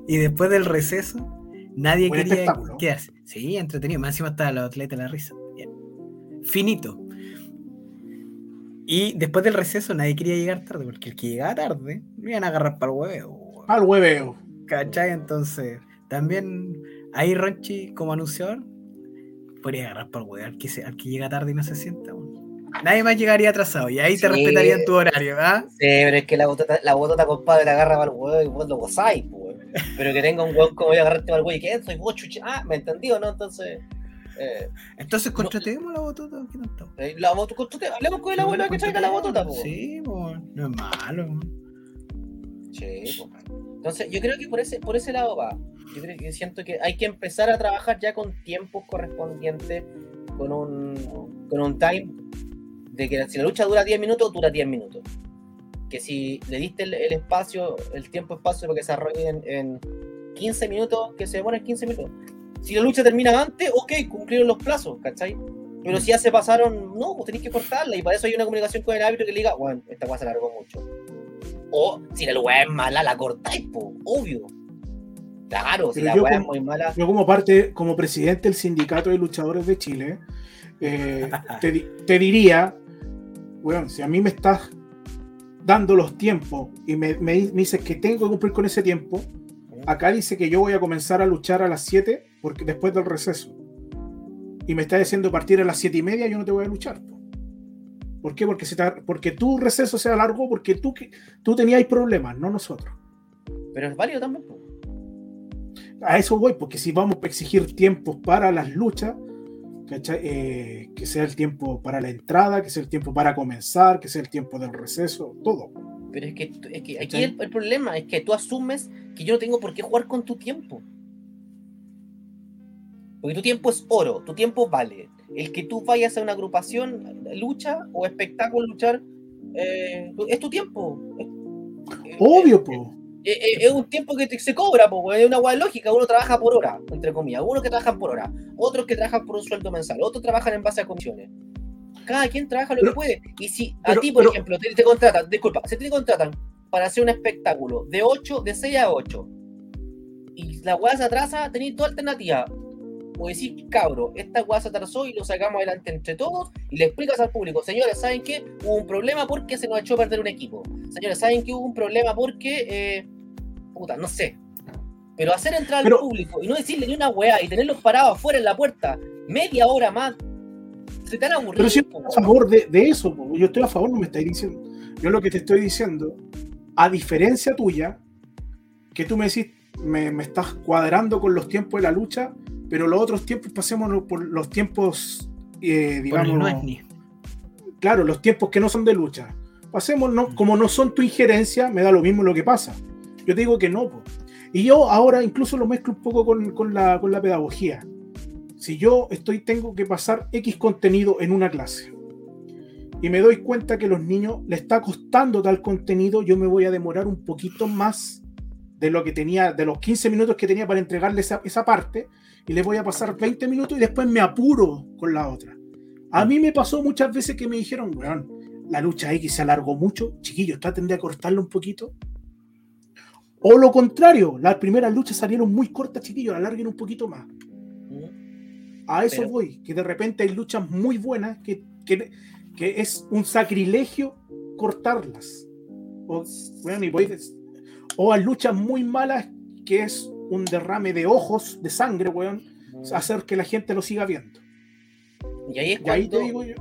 y después del receso, nadie Buen quería quedarse. Sí, entretenido. Más encima estaba los atletas de la risa. Bien. Finito. Y después del receso, nadie quería llegar tarde, porque el que llegaba tarde, lo iban a agarrar para el huevo. Al hueveo. ¿Cachai? Entonces, también ahí Ronchi, como anunciador, podría agarrar para el huevo al que, se- al que llega tarde y no se sienta. Nadie más llegaría atrasado y ahí te Sí. respetarían tu horario, ¿ah? Sí, pero es que la botota, la botota, compadre, la agarra para el huevo y vos lo gozáis, pues. Pero que tenga un hueón como yo agarrarte para el huevo y que soy vos, chucha. Ah, ¿me entendí o no? Entonces. Eh, Entonces contratemos la botota. ¿qué tanto? eh, la bot- con- hablemos con el abuelo que traiga la botota, pues. Sí, pues, no es malo. Sí, pues. Entonces, yo creo que por ese, por ese lado va. Yo creo que siento que hay que empezar a trabajar ya con tiempos correspondientes, con un, con un time de que si la lucha dura 10 minutos, dura 10 minutos. Que si le diste el, el espacio, el tiempo espacio para que se desarrolle en, en 15 minutos, que se demore en 15 minutos. Si la lucha termina antes, ok, cumplieron los plazos, ¿cachai? Pero si ya se pasaron, no, pues tenéis que cortarla y para eso hay una comunicación con el árbitro que le diga, bueno, esta cosa se alargó mucho. O si la weá es mala, la cortáis, po, obvio. Claro, si Pero la yo es muy mala. Yo como parte, como presidente del Sindicato de Luchadores de Chile, eh, te diría, bueno, si a mí me estás dando los tiempos y me, me me dices que tengo que cumplir con ese tiempo, acá dice que yo voy a comenzar a luchar a las 7 porque después del receso. Y me estás diciendo partir a las 7 y media, yo no te voy a luchar. po. ¿Por qué? Porque, se te- porque tu receso se alargó, porque tú, que- tú tenías problemas, no nosotros. Pero es válido también. A eso voy, porque si vamos a exigir tiempos para las luchas. Eh, que sea el tiempo para la entrada, que sea el tiempo para comenzar, que sea el tiempo del receso, todo. Pero es que, es que aquí el, el problema es que tú asumes que yo no tengo por qué jugar con tu tiempo. Porque tu tiempo es oro, tu tiempo vale. El que tú vayas a una agrupación, lucha o espectáculo, luchar, eh, es tu tiempo. Es- Obvio, po. Eh, eh, es un tiempo que te- se cobra, po, es una hueá lógica. Uno trabaja por hora, entre comillas. Unos que trabajan por hora, otros que trabajan por un sueldo mensual, otros trabajan en base a comisiones. Cada quien trabaja lo Pero- que puede. Y si a pero- ti, por pero- ejemplo, te, te contratan, disculpa, si te contratan para hacer un espectáculo de 8, de 6 a 8, y la hueá se atrasa, tenéis dos alternativas. O decir, cabro, esta hueá se atrasó y lo sacamos adelante entre todos, y le explicas al público, señores, ¿saben qué? Hubo un problema porque se nos echó a perder un equipo. Señores, ¿saben que hubo un problema porque, eh, puta, no sé. Pero hacer entrar Pero- al público y no decirle ni una weá y tenerlos parados afuera en la puerta media hora más, se te han aburrido. Pero si po, a favor de, de eso, po. yo estoy a favor, no me estáis diciendo. Yo lo que te estoy diciendo, a diferencia tuya, que tú me decís, me, me estás cuadrando con los tiempos de la lucha, pero los otros tiempos pasémonos por los tiempos, eh, Por el digamos, no es ni. claro, los tiempos que no son de lucha. Pasemos, no, como no son tu injerencia, me da lo mismo lo que pasa. Yo digo que no. Y yo ahora incluso lo mezclo un poco con, con la, con la pedagogía. Si yo estoy, tengo que pasar X contenido en una clase y me doy cuenta que a los niños le está costando tal contenido, yo me voy a demorar un poquito más de lo que tenía, de los 15 minutos que tenía para entregarle esa, esa parte, y les voy a pasar 20 minutos y después me apuro con la otra. A mí me pasó muchas veces que me dijeron, weón, la lucha X se alargó mucho, chiquillos, está tendría a cortarlo un poquito. O lo contrario, las primeras luchas salieron muy cortas, chiquillos, alarguen un poquito más. A eso Pero- voy, que de repente hay luchas muy buenas que, que, que es un sacrilegio cortarlas. O, bueno, y voy o hay luchas muy malas que es un derrame de ojos, de sangre, weón, hacer que la gente lo siga viendo. Y ahí es Y ahí te digo yo.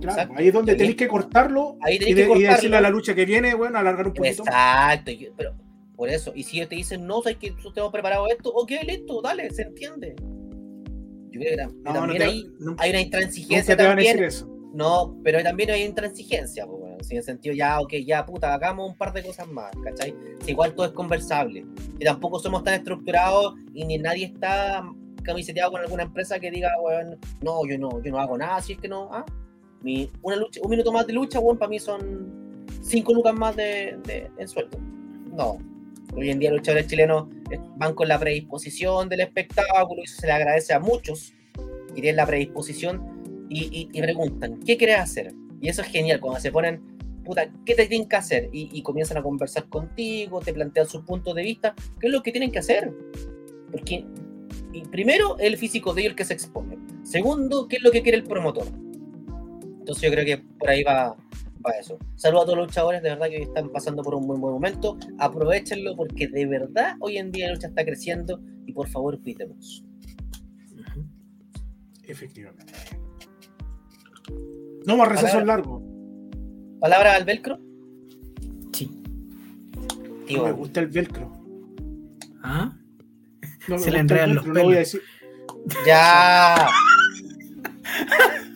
Claro, Exacto. ahí es donde tenéis que cortarlo ahí y, de- que y cortarlo. decirle a la lucha que viene, bueno, alargar un poquito. Exacto, pero por eso, y si te dicen no, sabes que nosotros tenemos preparado esto, ok, listo, dale, se entiende. Yo creo que tam- No, no también te- nunca- hay una intransigencia te van a decir también. eso. No, pero también hay intransigencia, pues, bueno, en el sentido ya, ok, ya, puta, hagamos un par de cosas más, ¿cachai? Si igual todo es conversable. Y tampoco somos tan estructurados y ni nadie está camiseteado con alguna empresa que diga, bueno, no, yo no, yo no hago nada, si es que no, ah, mi, una lucha, un minuto más de lucha, bueno, para mí son cinco lucas más de, de, en sueldo. No. Hoy en día luchadores chilenos eh, van con la predisposición del espectáculo y eso se le agradece a muchos que tienen la predisposición y, y- y preguntan, ¿qué quieres hacer? Y eso es genial, cuando se ponen, puta, ¿qué te tienen que hacer? Y, y comienzan a conversar contigo, te plantean sus puntos de vista, ¿qué es lo que tienen que hacer? Porque, y primero, el físico de ellos el que se expone. Segundo, ¿qué es lo que quiere el promotor? Entonces yo creo que por ahí va, va eso. Saludos a todos los luchadores, de verdad que están pasando por un muy buen momento. Aprovechenlo porque de verdad hoy en día la lucha está creciendo y por favor cuidemos. Efectivamente. No más recesos Palabra- largos. ¿Palabra al velcro? Sí. No me gusta el velcro. ¿Ah? No me Se le enredan los no voy a pelos. decir. ya.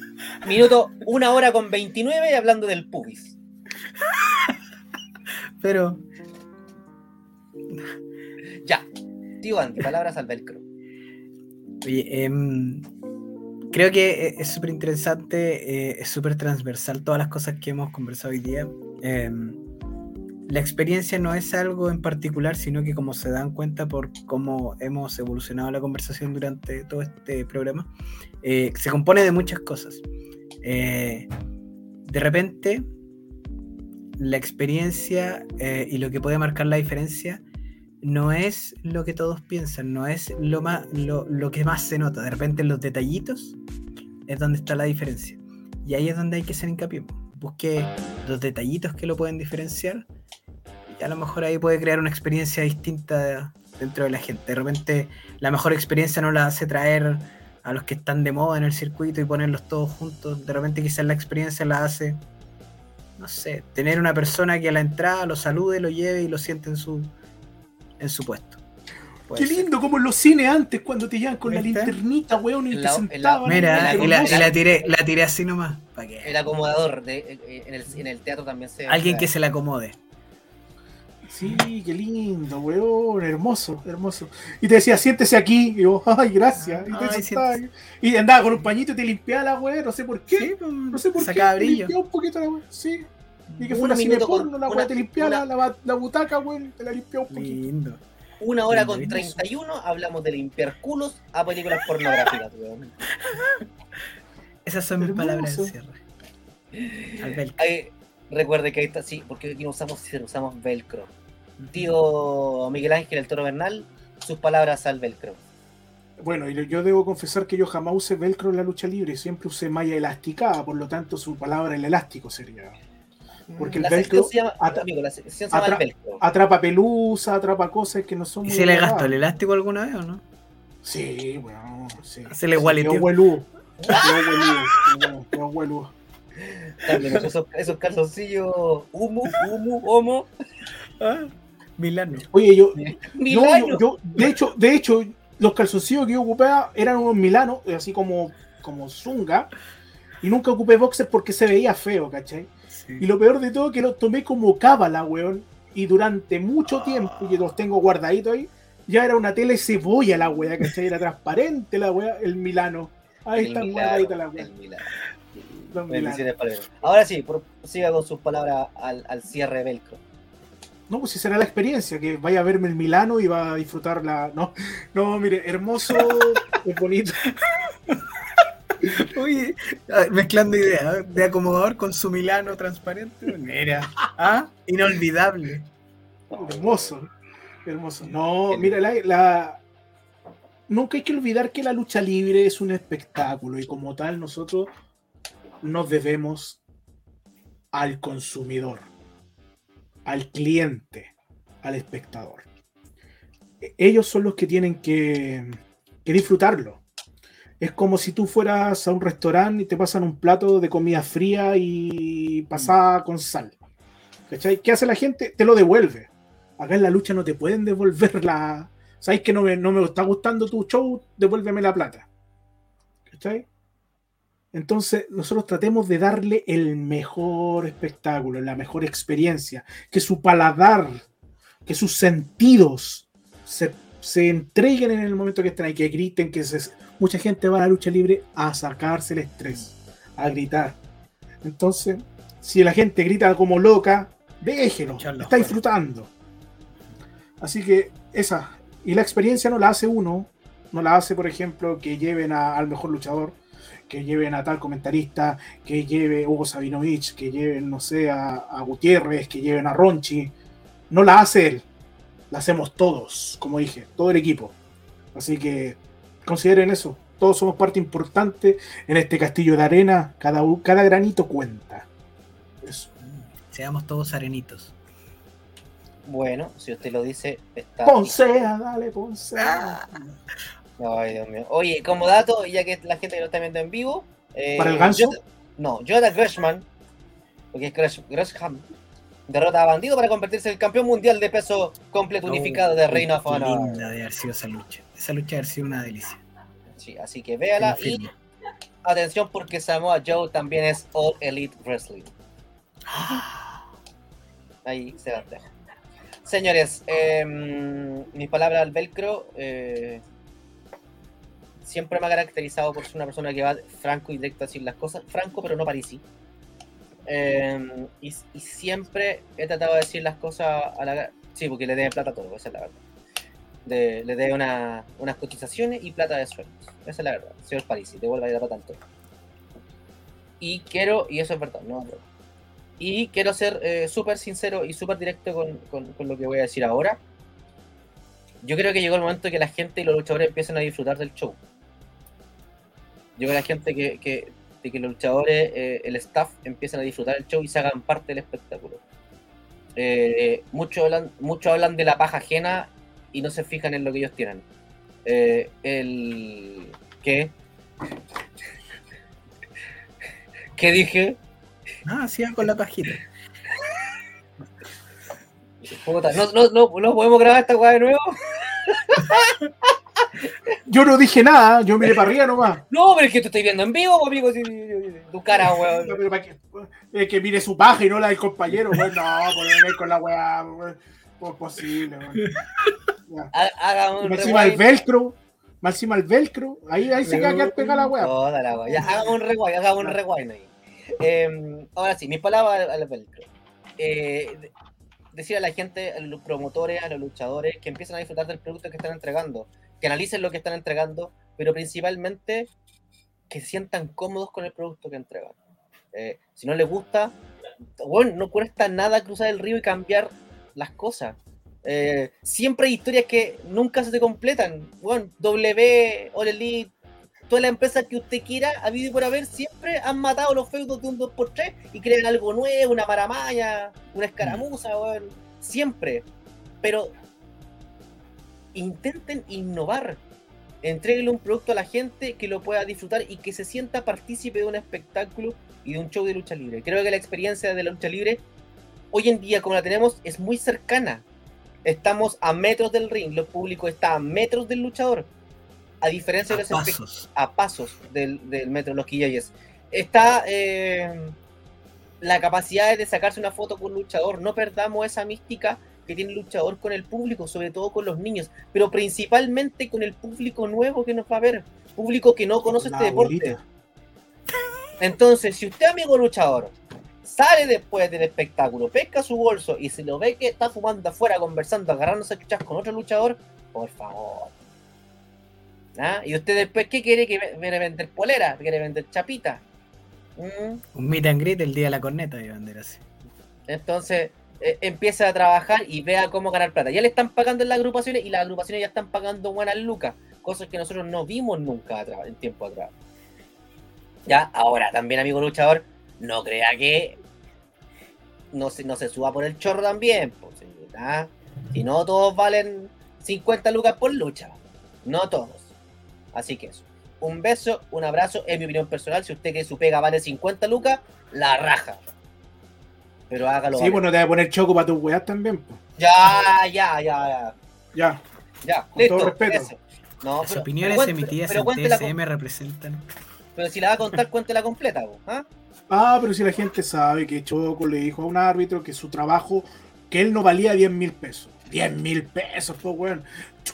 Minuto, una hora con 29 hablando del pubis. Pero, Ya. Tío Andy, palabras al velcro. oye, em, creo que e- es súper interesante, eh, es súper transversal todas las cosas que hemos conversado hoy día. Em, la experiencia no es algo en particular, sino que como se dan cuenta por cómo hemos evolucionado la conversación durante todo este programa, eh, se compone de muchas cosas. Eh, de repente, la experiencia eh, y lo que puede marcar la diferencia no es lo que todos piensan, no es lo, más, lo, lo que más se nota. De repente, en los detallitos es donde está la diferencia. Y ahí es donde hay que hacer hincapié. Busque los detallitos que lo pueden diferenciar. Y a lo mejor ahí puede crear una experiencia distinta dentro de la gente. De repente, la mejor experiencia no la hace traer a los que están de moda en el circuito y ponerlos todos juntos. De repente, quizás la experiencia la hace, no sé, tener una persona que a la entrada lo salude, lo lleve y lo siente en su, en su puesto. Puede Qué ser. lindo como en los cines antes cuando te llevan con la linternita, weón, y te sentaban. Mira, y la, hermoso. y la tiré, la tiré así nomás. ¿Para qué? El acomodador de, en, el, en el teatro también se. Alguien que se la acomode. Sí, qué lindo, weón, hermoso, hermoso. Y te decía, siéntese aquí, y yo, ay, gracias. Y, te Ay, sentaba y andaba con un pañito y te limpiaba la weón, no sé por qué. Sí, pues, No sé por sacaba qué. te brillo. limpiaba un poquito la weón, sí. Y que Un fuera cine con- porno, la weón, te limpiaba una- la, la, la butaca, weón, te la limpiaba un poquito. Lindo. Una hora con Lindo. 31 hablamos de limpiar culos a películas pornográficas, weón. Esas son mis Hermoso. palabras de cierre. Al velcro. Ahí, recuerde que ahí está, sí, porque aquí no usamos usamos velcro. Tío Miguel Ángel el Toro Bernal, sus palabras al velcro. Bueno, y yo debo confesar que yo jamás usé velcro en la lucha libre, siempre usé malla elástica, por lo tanto su palabra el elástico sería. Porque el la velcro sección se llama, atra- amigo, la sección se llama el atra- velcro. Atrapa pelusa, atrapa cosas que no son ¿Y muy se le gastó el elástico alguna vez o no? Sí, bueno, sí. Se le gualeteó. Quedó hueludo. También esos, esos calzoncillos humo, humo, homo. Ah, Milano. Oye, yo, No, Milano. yo, yo- de hecho, de hecho, los calzoncillos que yo ocupaba eran unos milanos, así como, como zunga, y nunca ocupé boxer porque se veía feo, ¿cachai? Y lo peor de todo es que los tomé como cábala, weón, y durante mucho tiempo, y los tengo guardaditos ahí, ya era una tele cebolla la weá, ¿cachai? Era transparente la weá, el milano. Ahí milanos. Bendiciones para él. Ahora sí, por- siga con sus palabras al, al cierre velcro. No, pues si será la experiencia, que vaya a verme el Milano y va a disfrutar la. No, no, mire, hermoso, es bonito. Oye, mezclando ideas, ¿eh? de acomodador con su Milano transparente. Mira, ah, inolvidable. Hermoso, hermoso. No, mira, la, la- nunca hay que olvidar que la lucha libre es un espectáculo y como tal nosotros nos debemos al consumidor, al cliente, al espectador. E- Ellos son los que tienen que, que disfrutarlo. Es como si tú fueras a un restaurante y te pasan un plato de comida fría y pasada con sal. ¿Qué hace la gente? Te lo devuelve. Acá en la lucha no te pueden devolver la. ¿Sabes que no me, no me está gustando tu show? Devuélveme la plata. ¿Cachai? Entonces, nosotros tratemos de darle el mejor espectáculo, la mejor experiencia, que su paladar, que sus sentidos se, se entreguen en el momento que estén ahí, que griten, que se, mucha gente va a la lucha libre a sacarse el estrés, a gritar. Entonces, si la gente grita como loca, déjelo, Echarlo está fuera. disfrutando. Así que esa, y la experiencia no la hace uno, no la hace, por ejemplo, que lleven a- al mejor luchador, que lleven a tal comentarista, que lleve Hugo Sabinovich, que lleven, no sé, a, a Gutiérrez, que lleven a Ronchi. No la hace él, la hacemos todos, como dije, todo el equipo. Así que consideren eso, todos somos parte importante en este castillo de arena, cada, cada granito cuenta. Eso. Seamos todos arenitos. Bueno, si usted lo dice, está. Ponsea, dale, Ponsea. Ay, Dios mío. Oye, como dato, ya que la gente que lo está viendo en vivo. eh, ¿Para el ganso? yo- No, Jonathan Gresham, porque es Gresh- Gresham, derrota a Bandido para convertirse en el campeón mundial de peso completo unificado de Reino of Oh, Honor. linda de haber sido esa lucha. Esa lucha haber sido una delicia. Sí, así que véala y atención porque Samoa Joe también es All Elite Wrestling. Ahí se las dejo. Señores, eh, mis palabras al velcro eh, siempre me ha caracterizado por ser una persona que va franco y directo a decir las cosas. Franco, pero no parisi. Eh, y, siempre he tratado de decir las cosas a la... Sí, porque le debe plata a todo, esa es la verdad. Le debe una- unas cotizaciones y plata de sueldos. Esa es la verdad. Señor Parisi, devuelva la plata al todo. Y quiero, y eso es verdad, no broma. Y quiero ser eh, súper sincero y súper directo con, con- lo que voy a decir ahora. Yo creo que llegó el momento que la gente y los luchadores empiecen a disfrutar del show. Yo creo que la gente que, que- de que los luchadores, eh, el staff, empiecen a disfrutar del show y se hagan parte del espectáculo. Eh, muchos hablan, muchos hablan de la paja ajena y no se fijan en lo que ellos tienen. Eh, el. ¿Qué? ¿Qué dije? Ah, sigan con la pajita. ¿no, no, no, no podemos grabar esta weá de nuevo? Yo no dije nada, yo miré para arriba nomás. No, pero es que te estoy viendo en vivo, amigo. sí, sí, Tu cara, weón. No, pero para que, es que mire su paja y no la del compañero, weón. No, pues venir con la weá, weón. Pues posible, weón. Haga un encima el velcro, más encima el velcro, ahí, ahí se queda quedar pegada la weá. Toda la weá. Haga un rewind, haga un rewind ahí. Eh, ahora sí, mis palabras al, velcro. Eh, de- decir a la gente, a los promotores, a los luchadores, que empiecen a disfrutar del producto que están entregando, que analicen lo que están entregando, pero principalmente que se sientan cómodos con el producto que entregan. Eh, si no les gusta, bueno, no cuesta nada cruzar el río y cambiar las cosas. Eh, siempre hay historias que nunca se te completan. Bueno, W, Elite, todas las empresas que usted quiera, ha habido y por haber, siempre han matado los feudos de un 2x3 y crean algo nuevo, una maramaya, una escaramuza, weón. Siempre. Pero intenten innovar. Entréguenle un producto a la gente que lo pueda disfrutar y que se sienta partícipe de un espectáculo y de un show de lucha libre. Creo que la experiencia de la lucha libre, hoy en día, como la tenemos, es muy cercana. Estamos a metros del ring, lo público está a metros del luchador. A diferencia de los pasos. a pasos del, del metro, los quillayes. Está eh, la capacidad de sacarse una foto con un luchador. No perdamos esa mística que tiene el luchador con el público, sobre todo con los niños, pero principalmente con el público nuevo que nos va a ver, público que no conoce La este deporte. Entonces, si usted, amigo luchador, sale después del espectáculo, pesca su bolso y se lo ve que está fumando afuera, conversando, agarrándose a chuchas con otro luchador, por favor. ¿Ah? Y usted después, ¿qué quiere? ¿Que quiere vender polera? ¿Quiere vender chapita? ¿Mm? Un meet and greet el día de la corneta, de bandera así. Entonces, eh, empieza a trabajar y vea cómo ganar plata. Ya le están pagando en las agrupaciones y las agrupaciones ya están pagando buenas lucas, cosas que nosotros no vimos nunca atrás, en tiempo atrás. Ya, ahora también, amigo luchador, no crea que no se, no se suba por el chorro también. Pues. Si no, todos valen 50 lucas por lucha. No todos. Así que eso. Un beso, un abrazo, es mi opinión personal. Si usted que su pega vale 50 lucas, la raja. Pero hágalo. Sí, bueno, te voy a poner choco para tus weas también, pues. Ya, ya, ya, ya. Ya. Ya, Con listo. todo respeto. eso. No, Las pero- opiniones pero emitidas pero en TSM con- representan. pero si la va a contar, cuéntela completa, po, ¿ah? Ah, pero si la gente sabe que Choco le dijo a un árbitro que su trabajo, que él no valía 10 mil pesos. 10 mil pesos, pues, weón.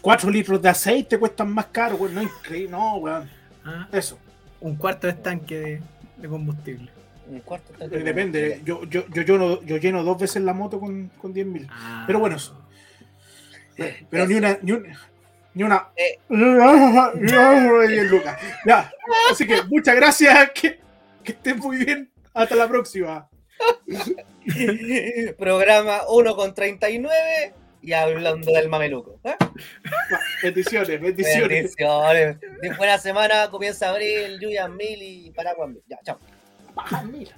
4 litros de aceite cuestan más caro, weón. No, increíble, no, weón. Ah, Eso. Un cuarto de estanque de, de combustible. Un cuarto está- Eh, Depende. Yo, yo, yo, lleno, yo lleno dos veces la moto con, con 10 mil. Ah, Pero bueno, eso. Pero ni una, ni una, ni una. Eh. Bien, Lucas. Ya. Así que muchas gracias. Que, que estén muy bien. Hasta la próxima. Programa 1 con 39 y hablando del mameluco. ¿ah? Bendiciones, bendiciones. Bendiciones. De buena semana, comienza abril, Julian Mil y Paraguay. Ya, chao. Ah, mira.